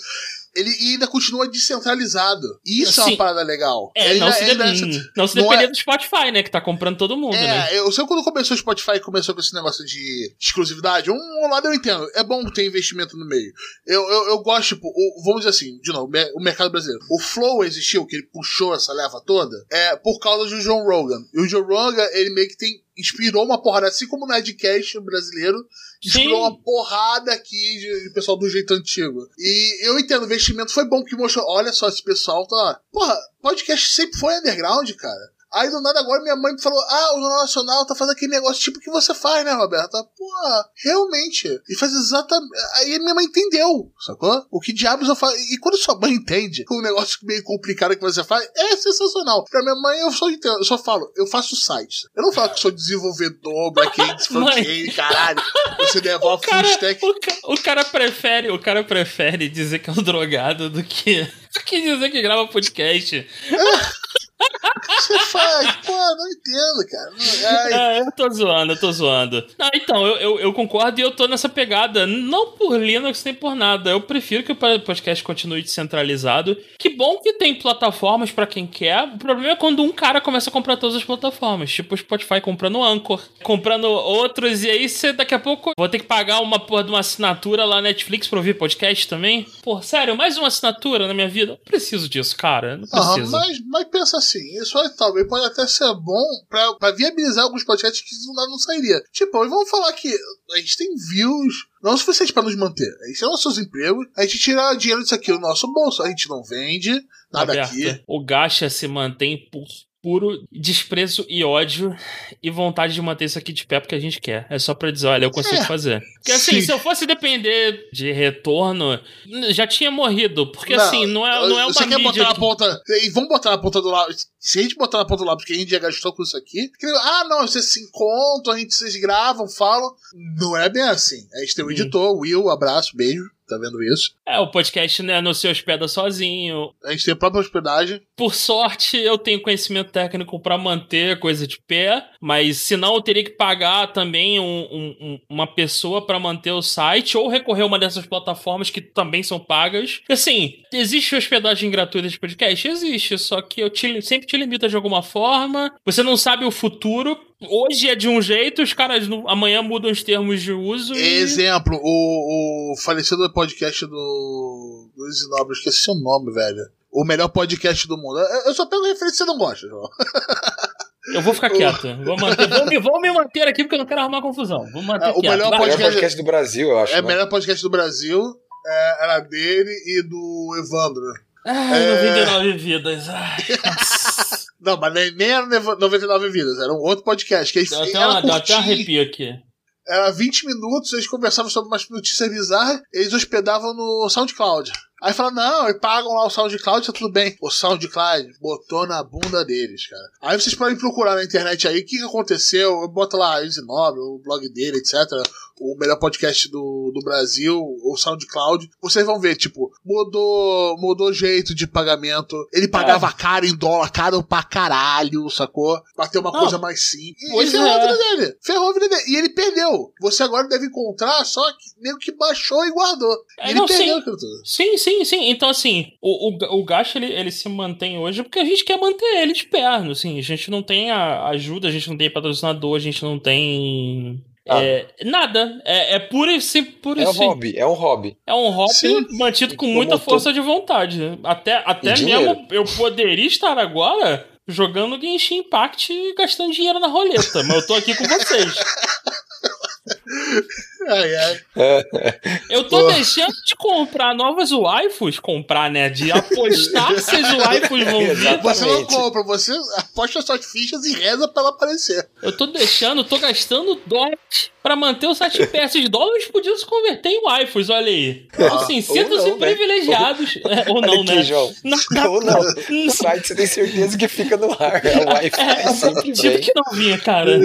[SPEAKER 2] Ele ainda continua descentralizado. Isso é uma parada legal.
[SPEAKER 4] É,
[SPEAKER 2] Ele
[SPEAKER 4] não,
[SPEAKER 2] ainda-
[SPEAKER 4] se,
[SPEAKER 2] ainda
[SPEAKER 4] de-
[SPEAKER 2] é-
[SPEAKER 4] não se
[SPEAKER 2] não
[SPEAKER 4] depender
[SPEAKER 2] é-
[SPEAKER 4] do Spotify, né? Que tá comprando todo mundo, né?
[SPEAKER 2] É, eu sei quando começou o Spotify começou com esse negócio de exclusividade. Um, um lado eu entendo, é bom ter investimento no meio. Eu, eu, eu gosto, tipo, o- vamos dizer assim, de novo, o mercado brasileiro. O Flow existiu, que ele puxou essa leva toda, é por causa do John Rogan. E o John Rogan, ele meio que tem. Inspirou uma porrada, assim como o Nerdcast brasileiro, inspirou
[SPEAKER 4] Sim.
[SPEAKER 2] uma porrada aqui de, de pessoal do jeito antigo. E eu entendo, o investimento foi bom, porque mostrou, olha só, esse pessoal tá. Porra, podcast sempre foi underground, cara. Aí do nada agora minha mãe falou: Ah, o Jornal Nacional tá fazendo aquele negócio tipo que você faz, né, Roberta? Pô, realmente. E faz exatamente. Aí minha mãe entendeu, sacou? O que diabos eu faço. E quando sua mãe entende um negócio meio complicado que você faz, é sensacional. Pra minha mãe, eu só entendo, eu só falo, eu faço sites. Eu não falo que sou desenvolvedor, back-end, front-end, caralho. Você devolve full
[SPEAKER 4] cara,
[SPEAKER 2] stack.
[SPEAKER 4] o, ca- o cara prefere, o cara prefere dizer que é um drogado do que, do que dizer que grava podcast.
[SPEAKER 2] Você faz, pô, não entendo, cara.
[SPEAKER 4] É, eu tô zoando, eu tô zoando. Não, então, eu, eu, eu concordo e eu tô nessa pegada. Não por Linux nem por nada. Eu prefiro que o podcast continue descentralizado. Que bom que tem plataformas pra quem quer. O problema é quando um cara começa a comprar todas as plataformas. Tipo o Spotify comprando Anchor, comprando outros. E aí você daqui a pouco vou ter que pagar uma porra de uma assinatura lá na Netflix pra ouvir podcast também. Pô, sério, mais uma assinatura na minha vida? Não preciso disso, cara. Não preciso.
[SPEAKER 2] mas, mas pensa assim, isso aí talvez pode até ser bom pra, pra viabilizar alguns podcasts que nada não sairia. Tipo, vamos falar que a gente tem views não o suficiente pra nos manter. A gente tem nossos empregos, a gente tira dinheiro disso aqui do nosso bolso, a gente não vende nada aqui.
[SPEAKER 4] O gacha se mantém por puro desprezo e ódio e vontade de manter isso aqui de pé porque a gente quer. É só pra dizer, olha, eu consigo
[SPEAKER 2] É.
[SPEAKER 4] fazer. Porque assim,
[SPEAKER 2] Sim.
[SPEAKER 4] se eu fosse depender de retorno, já tinha morrido. Porque assim, não é, não é uma
[SPEAKER 2] Você quer botar na
[SPEAKER 4] que-
[SPEAKER 2] ponta. E vamos botar na ponta do lápis. Se a gente botar na ponta do lápis que a gente já gastou com isso aqui. ah, não, vocês se encontram, a gente, vocês gravam, falam. Não é bem assim. A gente tem um
[SPEAKER 4] Hum.
[SPEAKER 2] editor, Will, abraço, beijo. Tá vendo isso?
[SPEAKER 4] É, o podcast né, não se hospeda sozinho.
[SPEAKER 2] A gente tem a própria hospedagem.
[SPEAKER 4] Por sorte, eu tenho conhecimento técnico pra manter a coisa de pé, mas senão eu teria que pagar também um- um- um- uma pessoa pra manter o site ou recorrer a uma dessas plataformas que também são pagas. Assim, existe hospedagem gratuita de podcast? Existe, só que eu te- sempre te limita de alguma forma. Você não sabe o futuro. Hoje é de um jeito, os caras no- amanhã mudam os termos de uso. E...
[SPEAKER 2] Exemplo, o, o falecido podcast do Luiz Nobre, esqueci o nome, velho. O melhor podcast do mundo. Eu- Eu só pego referência que você não gosta, João.
[SPEAKER 4] Eu vou ficar quieto. Vou, manter, vou, me, vou me manter aqui porque eu não quero arrumar confusão. Vou manter
[SPEAKER 2] É, o
[SPEAKER 4] quieto.
[SPEAKER 2] melhor
[SPEAKER 4] Vai.
[SPEAKER 3] É
[SPEAKER 2] podcast-
[SPEAKER 3] podcast do Brasil, eu acho.
[SPEAKER 2] É o
[SPEAKER 3] né?
[SPEAKER 2] melhor podcast do Brasil. É, era dele e do Evandro.
[SPEAKER 4] Ai,
[SPEAKER 2] É.
[SPEAKER 4] 99 vidas. Ai, nossa.
[SPEAKER 2] Não, mas nem era 99 Vidas, era um outro podcast. Que aí
[SPEAKER 4] Deu até,
[SPEAKER 2] era,
[SPEAKER 4] uma, até arrepio aqui.
[SPEAKER 2] era 20 minutos, eles conversavam sobre umas notícias bizarras, eles hospedavam no SoundCloud. Aí fala, não, e pagam lá o SoundCloud, tá tudo bem. O SoundCloud botou na bunda deles, cara. Aí vocês podem procurar na internet aí o que, que aconteceu. Bota lá, Easy Nobre, o blog dele, etc. O melhor podcast do, do Brasil, o SoundCloud. Vocês vão ver, tipo, mudou mudou o jeito de pagamento. Ele pagava caro em dólar, caro pra caralho, sacou? Pra ter uma
[SPEAKER 4] Não.
[SPEAKER 2] coisa mais simples. E, e ferrou
[SPEAKER 4] é.
[SPEAKER 2] a vida dele. Ferrou a vida dele. E ele perdeu. Você agora deve encontrar, só que meio que baixou e guardou.
[SPEAKER 4] É,
[SPEAKER 2] ele
[SPEAKER 4] não,
[SPEAKER 2] perdeu
[SPEAKER 4] sim.
[SPEAKER 2] aquilo tudo.
[SPEAKER 4] Sim, sim, sim. Então, assim, o, o, o gasto ele, ele se mantém hoje porque a gente quer manter ele de pé. Assim, a gente não tem a ajuda, a gente não tem patrocinador, a gente não tem.
[SPEAKER 3] Ah.
[SPEAKER 4] É, nada. É, é puro e e
[SPEAKER 3] É um
[SPEAKER 4] simples.
[SPEAKER 3] hobby, é um hobby.
[SPEAKER 4] É um hobby
[SPEAKER 2] Sim.
[SPEAKER 4] mantido com
[SPEAKER 3] Como
[SPEAKER 4] muita força de vontade. Até, até
[SPEAKER 3] E dinheiro.
[SPEAKER 4] mesmo eu poderia estar agora jogando Genshin Impact e gastando dinheiro na roleta, mas eu tô aqui com vocês.
[SPEAKER 2] Ai, ai.
[SPEAKER 4] Eu tô
[SPEAKER 2] Porra.
[SPEAKER 4] deixando de comprar novas waifus, comprar, né? De apostar se as waifus vão vir.
[SPEAKER 2] Você não compra, você aposta suas fichas e reza pra ela aparecer.
[SPEAKER 4] Eu tô deixando, tô gastando dólares pra manter o site perto. Esses dólares podiam se converter em waifus, olha aí. Então, assim,
[SPEAKER 3] ou
[SPEAKER 4] sintam-se
[SPEAKER 3] né?
[SPEAKER 4] privilegiados. É, ou
[SPEAKER 3] Olha
[SPEAKER 4] não,
[SPEAKER 3] aqui,
[SPEAKER 4] né?
[SPEAKER 3] João.
[SPEAKER 4] Não, dá-
[SPEAKER 3] Ou não. O site você tem certeza que fica no ar. A Wi-Fi sempre
[SPEAKER 4] Tipo que não vinha, cara.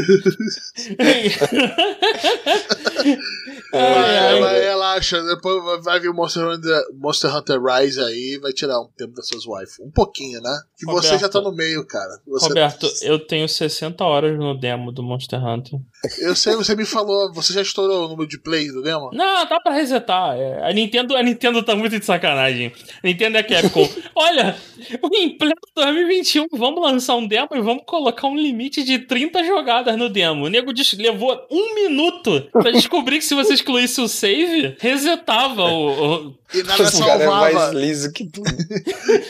[SPEAKER 2] Mas,
[SPEAKER 4] ai.
[SPEAKER 2] mas relaxa, depois vai vir o Monster Hunter, Monster Hunter Rise aí vai tirar um tempo das suas wife. Um pouquinho, né? Que você
[SPEAKER 4] Roberto.
[SPEAKER 2] já tá no meio, cara. Você,
[SPEAKER 4] Roberto, eu tenho 60 horas no demo do Monster Hunter.
[SPEAKER 2] Eu sei, você me falou, você já estourou o número de plays do demo?
[SPEAKER 4] Não, dá pra resetar. É, a, Nintendo, a Nintendo tá muito de sacanagem. A Nintendo é Capcom. Olha, em pleno 2021, vamos lançar um demo e vamos colocar um limite de 30 jogadas no demo. O nego levou um minuto pra descobrir que se você excluísse o save, resetava o. o-
[SPEAKER 2] E nada
[SPEAKER 3] Esse cara é mais
[SPEAKER 2] salvava.
[SPEAKER 3] liso que tudo.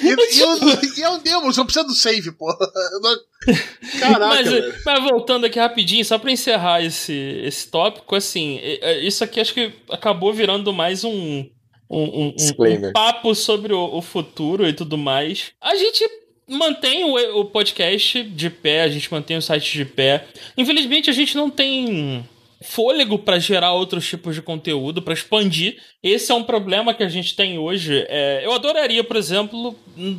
[SPEAKER 2] E, e, o- e é um demo, você não precisa do save, pô. Caraca,
[SPEAKER 4] mas,
[SPEAKER 2] velho.
[SPEAKER 4] mas voltando aqui rapidinho, só pra encerrar esse, esse tópico, assim, é- isso aqui acho que acabou virando mais um, um, um- um papo sobre o, o futuro e tudo mais. A gente mantém o, o podcast de pé, a gente mantém o site de pé. Infelizmente, a gente não tem fôlego pra gerar outros tipos de conteúdo, pra expandir. Esse é um problema que a gente tem hoje. É, eu adoraria, por exemplo,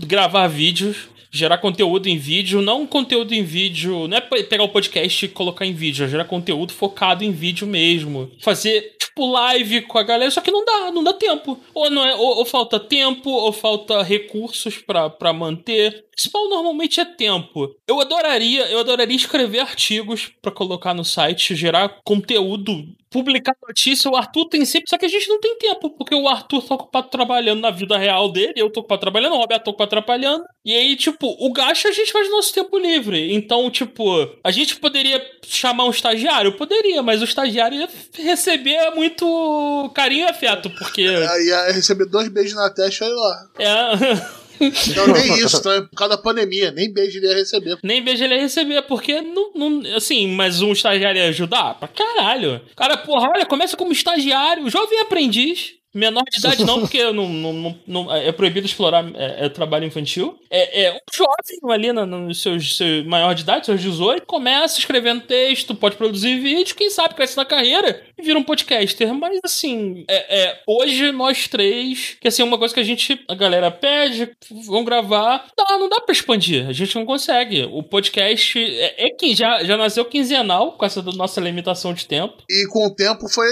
[SPEAKER 4] gravar vídeos gerar conteúdo em vídeo, não conteúdo em vídeo, não é pe- pegar o podcast e colocar em vídeo, é gerar conteúdo focado em vídeo mesmo. Fazer, tipo, live com a galera, só que não dá, não dá tempo. Ou, não é, ou, ou falta tempo, ou falta recursos pra manter. Principal normalmente é tempo. Eu adoraria, eu adoraria escrever artigos pra colocar no site, gerar conteúdo, publicar notícia. O Arthur tem sempre, só que a gente não tem tempo, porque o Arthur tá ocupado trabalhando na vida real dele, eu tô ocupado trabalhando, o Roberto tá ocupado trabalhando. E aí, tipo, o gasto a gente faz no nosso tempo livre. Então, tipo, a gente poderia chamar um estagiário? Poderia, mas o estagiário ia receber muito carinho e afeto, porque.
[SPEAKER 2] Aí ia receber dois beijos na testa e olha lá.
[SPEAKER 4] É.
[SPEAKER 2] Não, nem isso, tá? Por causa da pandemia, nem beijo ele ia receber.
[SPEAKER 4] Nem vejo ele receber, porque não, não. Assim, mas um estagiário ia ajudar? Pra caralho. Cara, porra, olha, começa como estagiário, jovem aprendiz. Menor de idade não, porque não, não, não- não- é proibido explorar é, é trabalho infantil. É, é um jovem ali no, no seus, seu maior de idade, seus 18, começa escrevendo texto, pode produzir vídeo, quem sabe cresce na carreira e vira um podcaster. Mas assim, é, é, hoje nós três, que assim, uma coisa que a gente, a galera pede, vão gravar, dá, não dá pra expandir, a gente não consegue. O podcast é, é que já, já nasceu quinzenal com essa nossa limitação de tempo.
[SPEAKER 2] E com o tempo foi,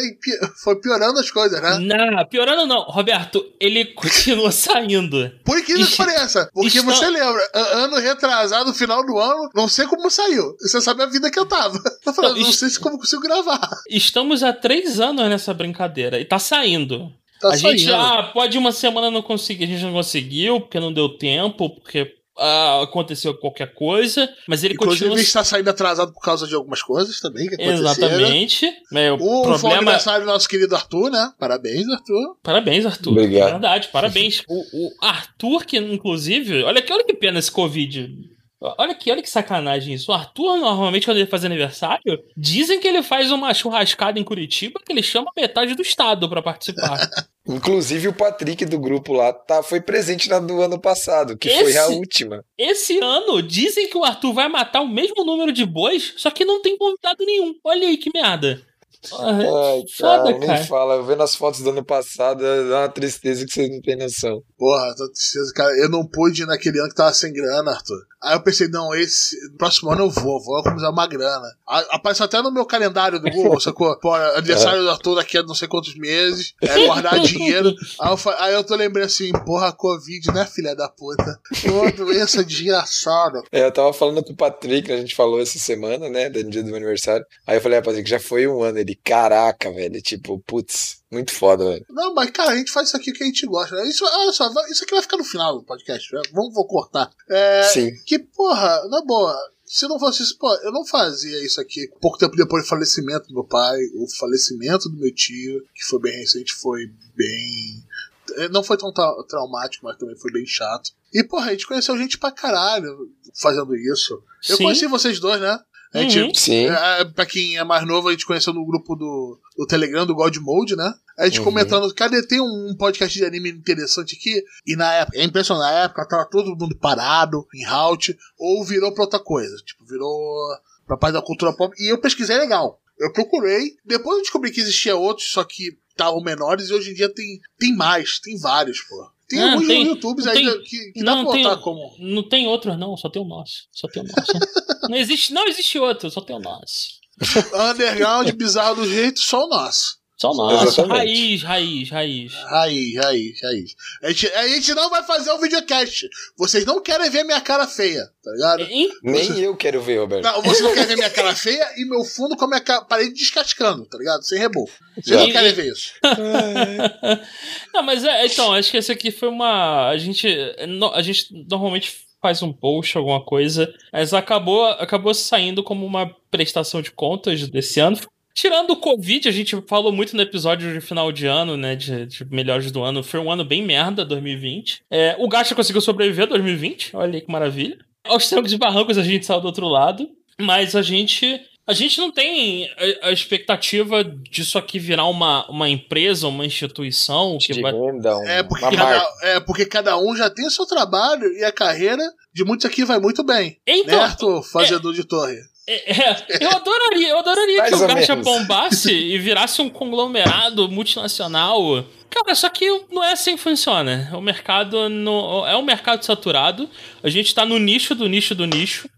[SPEAKER 2] foi piorando as coisas, né?
[SPEAKER 4] Não, piorando não. Roberto, ele continua saindo.
[SPEAKER 2] Por que pareça. Porque
[SPEAKER 4] está-
[SPEAKER 2] você lembra, ano retrasado, final do ano, não sei como saiu. Você sabe a vida que eu tava. Eu falei,
[SPEAKER 4] Não,
[SPEAKER 2] não
[SPEAKER 4] isso-
[SPEAKER 2] sei se como consigo gravar.
[SPEAKER 4] Estamos há três anos nessa brincadeira e tá saindo.
[SPEAKER 2] Tá
[SPEAKER 4] a gente,
[SPEAKER 2] saindo.
[SPEAKER 4] ah, pode uma semana não conseguir, a gente não conseguiu, porque não deu tempo, porque ah, aconteceu qualquer coisa, mas ele
[SPEAKER 2] Inclusive,
[SPEAKER 4] continua.
[SPEAKER 2] está saindo atrasado por causa de algumas coisas também que.
[SPEAKER 4] Exatamente. Mas o
[SPEAKER 2] O foi o
[SPEAKER 4] problema.
[SPEAKER 2] aniversário do nosso querido Arthur, né? Parabéns, Arthur.
[SPEAKER 4] Parabéns, Arthur.
[SPEAKER 3] Obrigado.
[SPEAKER 4] Verdade, parabéns. o, o Arthur, que inclusive, olha que, olha que pena esse Covid. Olha que, olha que sacanagem isso. O Arthur, normalmente, quando ele faz aniversário, dizem que ele faz uma churrascada em Curitiba que ele chama metade do estado pra participar.
[SPEAKER 3] Inclusive o Patrick do grupo lá tá, foi presente na do ano passado, que foi a
[SPEAKER 4] Esse-
[SPEAKER 3] última.
[SPEAKER 4] Esse ano, dizem que o Arthur vai matar o mesmo número de bois, só que não tem convidado nenhum. Olha aí que merda.
[SPEAKER 3] Ai,
[SPEAKER 4] Foda,
[SPEAKER 3] cara, nem
[SPEAKER 4] cara.
[SPEAKER 3] fala. Vendo as fotos do ano passado, dá uma tristeza que vocês não têm noção.
[SPEAKER 2] Porra, tô tristeza, cara. Eu não pude ir naquele ano que tava sem grana, Arthur. Aí eu pensei, não, esse. No próximo ano eu vou, vou economizar uma grana. A- Apareceu até no meu calendário do Google, sacou? Pô, aniversário do Arthur daqui a não sei quantos meses. É guardar dinheiro. Aí eu, aí eu tô lembrando assim, porra, Covid, né, filha da puta? Pô, doença desgraçada.
[SPEAKER 3] É, eu tava falando com o Patrick, a gente falou essa semana, né, do dia do meu aniversário. Aí eu falei, ah, Patrick, já foi um ano. Ele, caraca, velho, tipo, putz, muito foda, velho.
[SPEAKER 2] Não, mas cara, a gente faz isso aqui que a gente gosta. né? Isso, olha só, isso aqui vai ficar no final do podcast. né? Vamos, vou cortar. É,
[SPEAKER 3] Sim.
[SPEAKER 2] Que, porra, na boa, se não fosse isso, pô, eu não fazia isso aqui. Pouco tempo depois do falecimento do meu pai, o falecimento do meu tio, que foi bem recente, foi bem. eh, Não foi tão tra- traumático, mas também foi bem chato. E, porra, a gente conheceu gente pra caralho fazendo isso. Eu
[SPEAKER 4] Sim.
[SPEAKER 2] conheci vocês dois, né? A gente,
[SPEAKER 4] Uhum.
[SPEAKER 3] Sim.
[SPEAKER 2] é, pra quem é mais novo, a gente conheceu no grupo do, do Telegram, do God Mode, né? A gente
[SPEAKER 3] Uhum.
[SPEAKER 2] comentando, cadê tem um podcast de anime interessante aqui? E na época, é impressionante, na época tava todo mundo parado, em halt, ou virou pra outra coisa. Tipo, virou pra parte da cultura pop. E eu pesquisei legal. Eu procurei, depois eu descobri que existia outros, só que estavam menores, e hoje em dia tem, tem mais, tem vários, pô. Tem
[SPEAKER 4] Ah,
[SPEAKER 2] alguns
[SPEAKER 4] tem-
[SPEAKER 2] no YouTube ainda
[SPEAKER 4] tem-
[SPEAKER 2] que, que dá
[SPEAKER 4] não
[SPEAKER 2] pra
[SPEAKER 4] tem-
[SPEAKER 2] botar como.
[SPEAKER 4] Não tem outros, não, só tem o nosso. Só tem o nosso. não, existe, não existe outro, só tem o nosso.
[SPEAKER 2] Underground, bizarro do jeito, só o nosso.
[SPEAKER 4] Só.
[SPEAKER 3] Exatamente.
[SPEAKER 4] Raiz, raiz, raiz.
[SPEAKER 2] Raiz, raiz, raiz. A gente, a gente não vai fazer o videocast. Vocês não querem ver minha cara feia, tá ligado?
[SPEAKER 4] Em-
[SPEAKER 3] Nem eu quero ver, Roberto.
[SPEAKER 2] Não, vocês não querem ver minha cara feia e meu fundo com a minha ca- parede descascando, tá ligado? Sem reboco. Vocês não querem ver isso.
[SPEAKER 4] Não, mas é, então, acho que esse aqui foi uma. A gente. no- A gente normalmente faz um post, alguma coisa, mas acabou, acabou saindo como uma prestação de contas desse ano. Tirando o Covid, a gente falou muito no episódio de final de ano, né? De, de melhores do ano. Foi um ano bem merda, 2020. É, o Gacha conseguiu sobreviver 2020, olha aí que maravilha. Aos trancos e barrancos a gente saiu do outro lado, mas a gente. A gente não tem a, a expectativa disso aqui virar uma, uma empresa, uma instituição que
[SPEAKER 3] De
[SPEAKER 4] vai.
[SPEAKER 3] um,
[SPEAKER 2] É porque, cada, é porque cada um já tem o seu trabalho e a carreira de muitos aqui vai muito bem.
[SPEAKER 4] Então,
[SPEAKER 2] né, Arthur, fazedor de torre?
[SPEAKER 4] É, é, eu adoraria, eu adoraria que o Gacha
[SPEAKER 3] menos.
[SPEAKER 4] bombasse e virasse um conglomerado multinacional. Cara, só que não é assim que funciona. O mercado no, é um mercado saturado. A gente tá no nicho do nicho do nicho.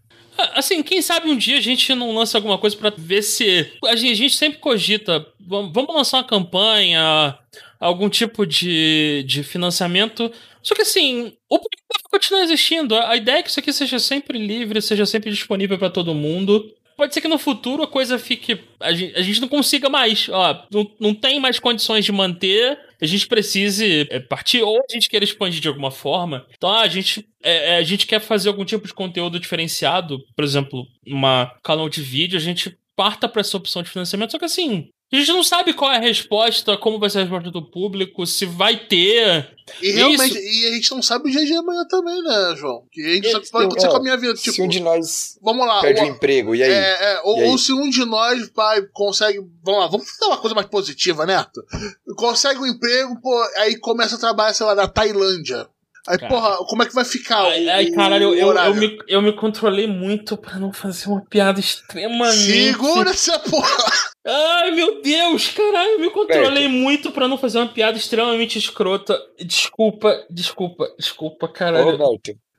[SPEAKER 4] Assim, quem sabe um dia a gente não lança alguma coisa pra ver se. A gente, a gente sempre cogita. Vamos vamos lançar uma campanha, algum tipo de, de financiamento. Só que assim, o público vai continuar existindo. A ideia é que isso aqui seja sempre livre, seja sempre disponível pra todo mundo. Pode ser que no futuro a coisa fique. A gente, a gente não consiga mais. Ó, não, não tem mais condições de manter. A gente precise é, partir, ou a gente queira expandir de alguma forma. Então, ah, a gente, é, é, a gente quer fazer algum tipo de conteúdo diferenciado. Por exemplo, uma canal de vídeo, a gente parta para essa opção de financiamento. Só que assim, a gente não sabe qual é a resposta, como vai ser a resposta do público, se vai ter.
[SPEAKER 2] E realmente, e a gente não sabe o dia de amanhã também, né, João? Que a gente só pode acontecer
[SPEAKER 3] é,
[SPEAKER 2] com a minha vida.
[SPEAKER 3] Se
[SPEAKER 2] Tipo,
[SPEAKER 3] um de nós
[SPEAKER 2] vamos lá.
[SPEAKER 3] perde o
[SPEAKER 2] o-
[SPEAKER 3] emprego, e aí?
[SPEAKER 2] É, é, ou,
[SPEAKER 3] E aí?
[SPEAKER 2] ou se um de nós, pai, consegue. Vamos lá, vamos fazer uma coisa mais positiva, né? Arthur? Consegue um emprego, pô, aí começa a trabalhar, sei lá, na Tailândia. Aí,
[SPEAKER 4] Cara.
[SPEAKER 2] porra, como é que vai ficar
[SPEAKER 4] Ai,
[SPEAKER 2] o,
[SPEAKER 4] ai, caralho, eu,
[SPEAKER 2] o
[SPEAKER 4] eu, eu, me, eu me controlei muito pra não fazer uma piada extremamente.
[SPEAKER 2] Segura essa porra!
[SPEAKER 4] Ai, meu Deus, caralho, eu me controlei muito pra não fazer uma piada extremamente escrota. Desculpa, desculpa, desculpa,
[SPEAKER 3] Ô,
[SPEAKER 4] caralho.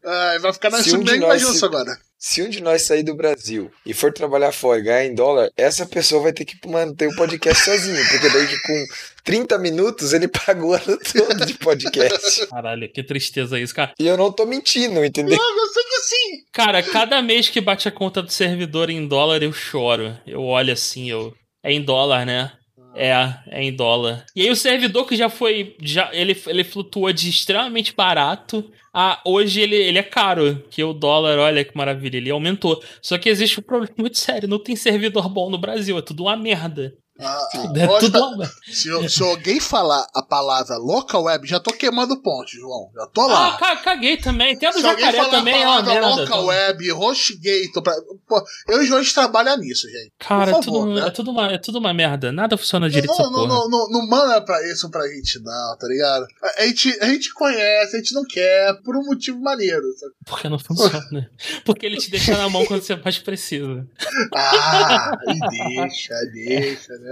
[SPEAKER 2] Ai, vai ficar na
[SPEAKER 3] Se um de
[SPEAKER 2] nem
[SPEAKER 3] nós
[SPEAKER 2] imagina
[SPEAKER 3] se-
[SPEAKER 2] isso agora.
[SPEAKER 3] se um de nós sair do Brasil e for trabalhar fora e ganhar em dólar, essa pessoa vai ter que manter o podcast sozinho, porque daí que com 30 minutos ele pagou o ano todo de podcast.
[SPEAKER 4] Caralho, que tristeza isso, cara.
[SPEAKER 3] E eu não tô mentindo, entendeu?
[SPEAKER 2] Não, eu sei que sim!
[SPEAKER 4] Cara, cada mês que bate a conta do servidor em dólar, eu choro. Eu olho assim, eu. É em dólar, né? É, é em dólar. E aí o servidor que já foi. Já, ele, ele flutua de extremamente barato a hoje ele, ele é caro. Que o dólar, olha que maravilha, ele aumentou. Só que existe um problema muito sério: não tem servidor bom no Brasil, é tudo uma merda.
[SPEAKER 2] Ah,
[SPEAKER 4] É tudo
[SPEAKER 2] tá- se, se alguém falar a palavra local web, já tô queimando ponte, João. Já tô lá.
[SPEAKER 4] Ah, ca- caguei também. Tem a do
[SPEAKER 2] Se alguém
[SPEAKER 4] jacaré
[SPEAKER 2] falar
[SPEAKER 4] também,
[SPEAKER 2] a
[SPEAKER 4] é uma
[SPEAKER 2] palavra
[SPEAKER 4] merda.
[SPEAKER 2] local web, HostGator, pra... pô, eu e o João a gente trabalha nisso, gente.
[SPEAKER 4] Cara,
[SPEAKER 2] Por
[SPEAKER 4] é,
[SPEAKER 2] favor,
[SPEAKER 4] tudo,
[SPEAKER 2] né?
[SPEAKER 4] é, tudo uma, é tudo uma merda. Nada funciona direito
[SPEAKER 2] Não, não, não, não, não manda pra isso pra gente, não, tá ligado? A, a gente, a gente conhece, a gente não quer, por um motivo maneiro. sabe?
[SPEAKER 4] Porque não funciona. Porque ele te deixa na mão quando você mais precisa.
[SPEAKER 2] Ah, e deixa, deixa, né?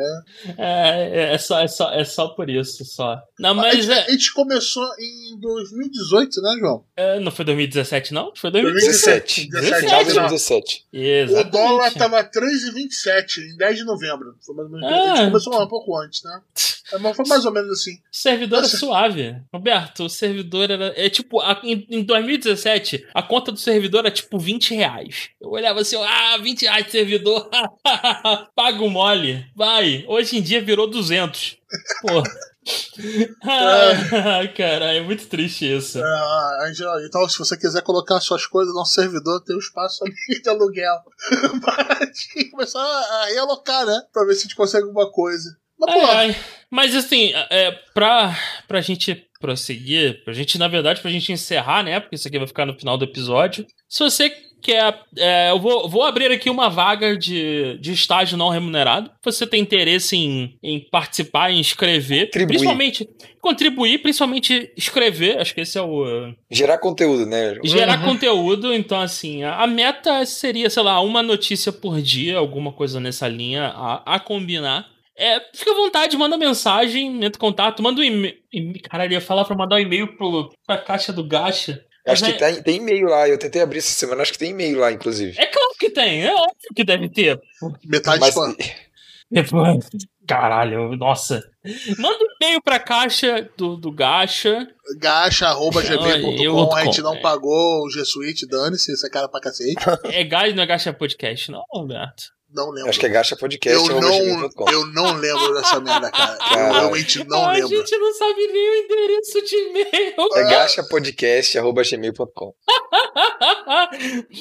[SPEAKER 4] É, é, só, é, só, é só por isso, só. Não,
[SPEAKER 2] a,
[SPEAKER 4] mas
[SPEAKER 2] gente,
[SPEAKER 4] é,
[SPEAKER 2] a gente começou em 2018, né, João?
[SPEAKER 4] é, não foi 2017, não? Foi
[SPEAKER 3] 17.
[SPEAKER 4] 2017.
[SPEAKER 2] 17.
[SPEAKER 3] 2017.
[SPEAKER 2] O dólar tava 3,27 em 10 de novembro. Foi mais ou menos,
[SPEAKER 4] Ah.
[SPEAKER 2] A gente começou um pouco antes, né? É, Mas foi mais ou menos assim.
[SPEAKER 4] O servidor é
[SPEAKER 2] Nossa.
[SPEAKER 4] suave. Roberto, o servidor era. É tipo, a- em, em 2017, a conta do servidor era tipo 20 reais. Eu olhava assim, ah, 20 reais de servidor. Paga o mole. Vai. Hoje em dia virou 200. Pô, Ah, caralho, é muito triste isso.
[SPEAKER 2] Ah, Angela, então, se você quiser colocar suas coisas no servidor, tem um espaço ali de aluguel. Para começar a realocar, né? Pra ver se a gente consegue alguma coisa. Mas,
[SPEAKER 4] Ai, ai. Mas assim, é, pra, pra gente prosseguir, pra gente, na verdade, pra gente encerrar, né? Porque isso aqui vai ficar no final do episódio. Se você quer. é, eu vou, vou abrir aqui uma vaga de, de estágio não remunerado. Se você tem interesse em, em participar, em escrever,
[SPEAKER 3] Contribuir.
[SPEAKER 4] principalmente contribuir, principalmente escrever. Acho que esse é o.
[SPEAKER 3] Gerar conteúdo, né?
[SPEAKER 4] Gerar conteúdo, então assim, a, a meta seria, sei lá, uma notícia por dia, alguma coisa nessa linha a, a combinar. É, fica à vontade, manda mensagem, entra em contato, manda um e-mail. Caralho, eu ia falar pra mandar um e-mail pro, pra caixa do Gacha.
[SPEAKER 3] Acho
[SPEAKER 4] Mas
[SPEAKER 3] que
[SPEAKER 4] é-
[SPEAKER 3] tem, tem e-mail lá. Eu tentei abrir essa semana, acho que tem e-mail lá, inclusive.
[SPEAKER 4] É claro que tem, é óbvio que deve ter.
[SPEAKER 2] metade
[SPEAKER 3] Mas
[SPEAKER 2] spam.
[SPEAKER 4] Depois- Caralho, nossa. Manda um e-mail pra caixa do, do Gacha.
[SPEAKER 2] Gacha.gb.com. A gente não
[SPEAKER 4] é.
[SPEAKER 2] pagou o G Suite, dane-se, esse é cara pra cacete.
[SPEAKER 4] É Gacha, não é Gacha Podcast, não, Roberto.
[SPEAKER 2] Não lembro.
[SPEAKER 3] acho que é Gacha Podcast.
[SPEAKER 2] eu, não, eu não lembro dessa merda, cara. Eu
[SPEAKER 3] Caralho.
[SPEAKER 2] realmente não
[SPEAKER 4] a
[SPEAKER 2] lembro.
[SPEAKER 4] gente não sabe nem o endereço de e-mail.
[SPEAKER 3] É gachapodcast.gmail.com.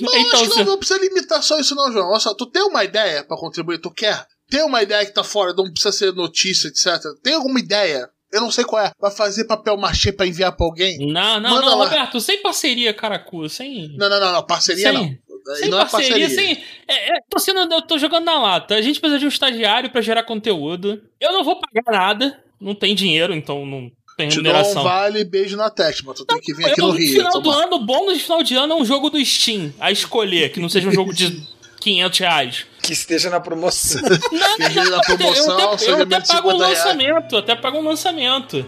[SPEAKER 2] Não,
[SPEAKER 4] então,
[SPEAKER 2] acho que não, não precisa limitar só isso, não, João. Olha só, tu tem uma ideia pra contribuir? Tu quer? Tem uma ideia que tá fora, não precisa ser notícia, etc. Tem alguma ideia? Eu não sei qual é. Vai fazer papel machê pra enviar pra alguém?
[SPEAKER 4] Não, não,
[SPEAKER 2] Manda
[SPEAKER 4] não,
[SPEAKER 2] lá.
[SPEAKER 4] Roberto, sem parceria, caracu, sem.
[SPEAKER 2] Não, não, não, não. Parceria
[SPEAKER 4] sem,
[SPEAKER 2] não.
[SPEAKER 4] Sem
[SPEAKER 2] não é
[SPEAKER 4] parceria,
[SPEAKER 2] parceria.
[SPEAKER 4] sem. É, é, tô, sendo, eu tô jogando na lata. A gente precisa de um estagiário pra gerar conteúdo. Eu não vou pagar nada, não tem dinheiro, então não tem
[SPEAKER 2] Te um
[SPEAKER 4] remuneração.
[SPEAKER 2] vale beijo na testa, mas tu tem que vir aqui no
[SPEAKER 4] no
[SPEAKER 2] Rio.
[SPEAKER 4] final do ano, o bônus de final de ano é um jogo do Steam a escolher, que não seja um jogo de 500 reais.
[SPEAKER 3] Que esteja na promoção.
[SPEAKER 4] Não,
[SPEAKER 2] Quem vive na promoção,
[SPEAKER 4] eu até, eu até pago um
[SPEAKER 2] 50 reais.
[SPEAKER 4] lançamento, eu até pago um lançamento.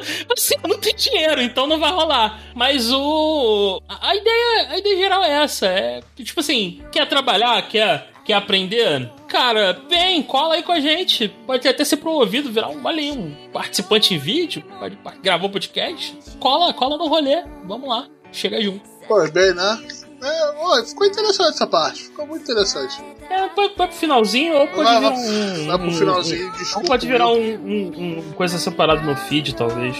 [SPEAKER 4] assim, eu não tenho dinheiro, então não vai rolar. Mas o. A ideia, a ideia geral é essa. É tipo assim, quer trabalhar, quer, quer aprender? Cara, vem, cola aí com a gente. Pode até ser promovido, virar um, olha um participante em vídeo, pode gravar um podcast. Cola, cola no rolê. Vamos lá, chega junto.
[SPEAKER 2] Pois bem, né? É, ó, ficou interessante essa parte. Ficou muito interessante.
[SPEAKER 4] É, vai, vai pro finalzinho ou pode
[SPEAKER 2] Vai,
[SPEAKER 4] virar
[SPEAKER 2] vai-
[SPEAKER 4] um.
[SPEAKER 2] vai pro
[SPEAKER 4] um-
[SPEAKER 2] finalzinho,
[SPEAKER 4] um-
[SPEAKER 2] desculpa.
[SPEAKER 4] Ou pode virar um, um, um coisa separada no feed, talvez.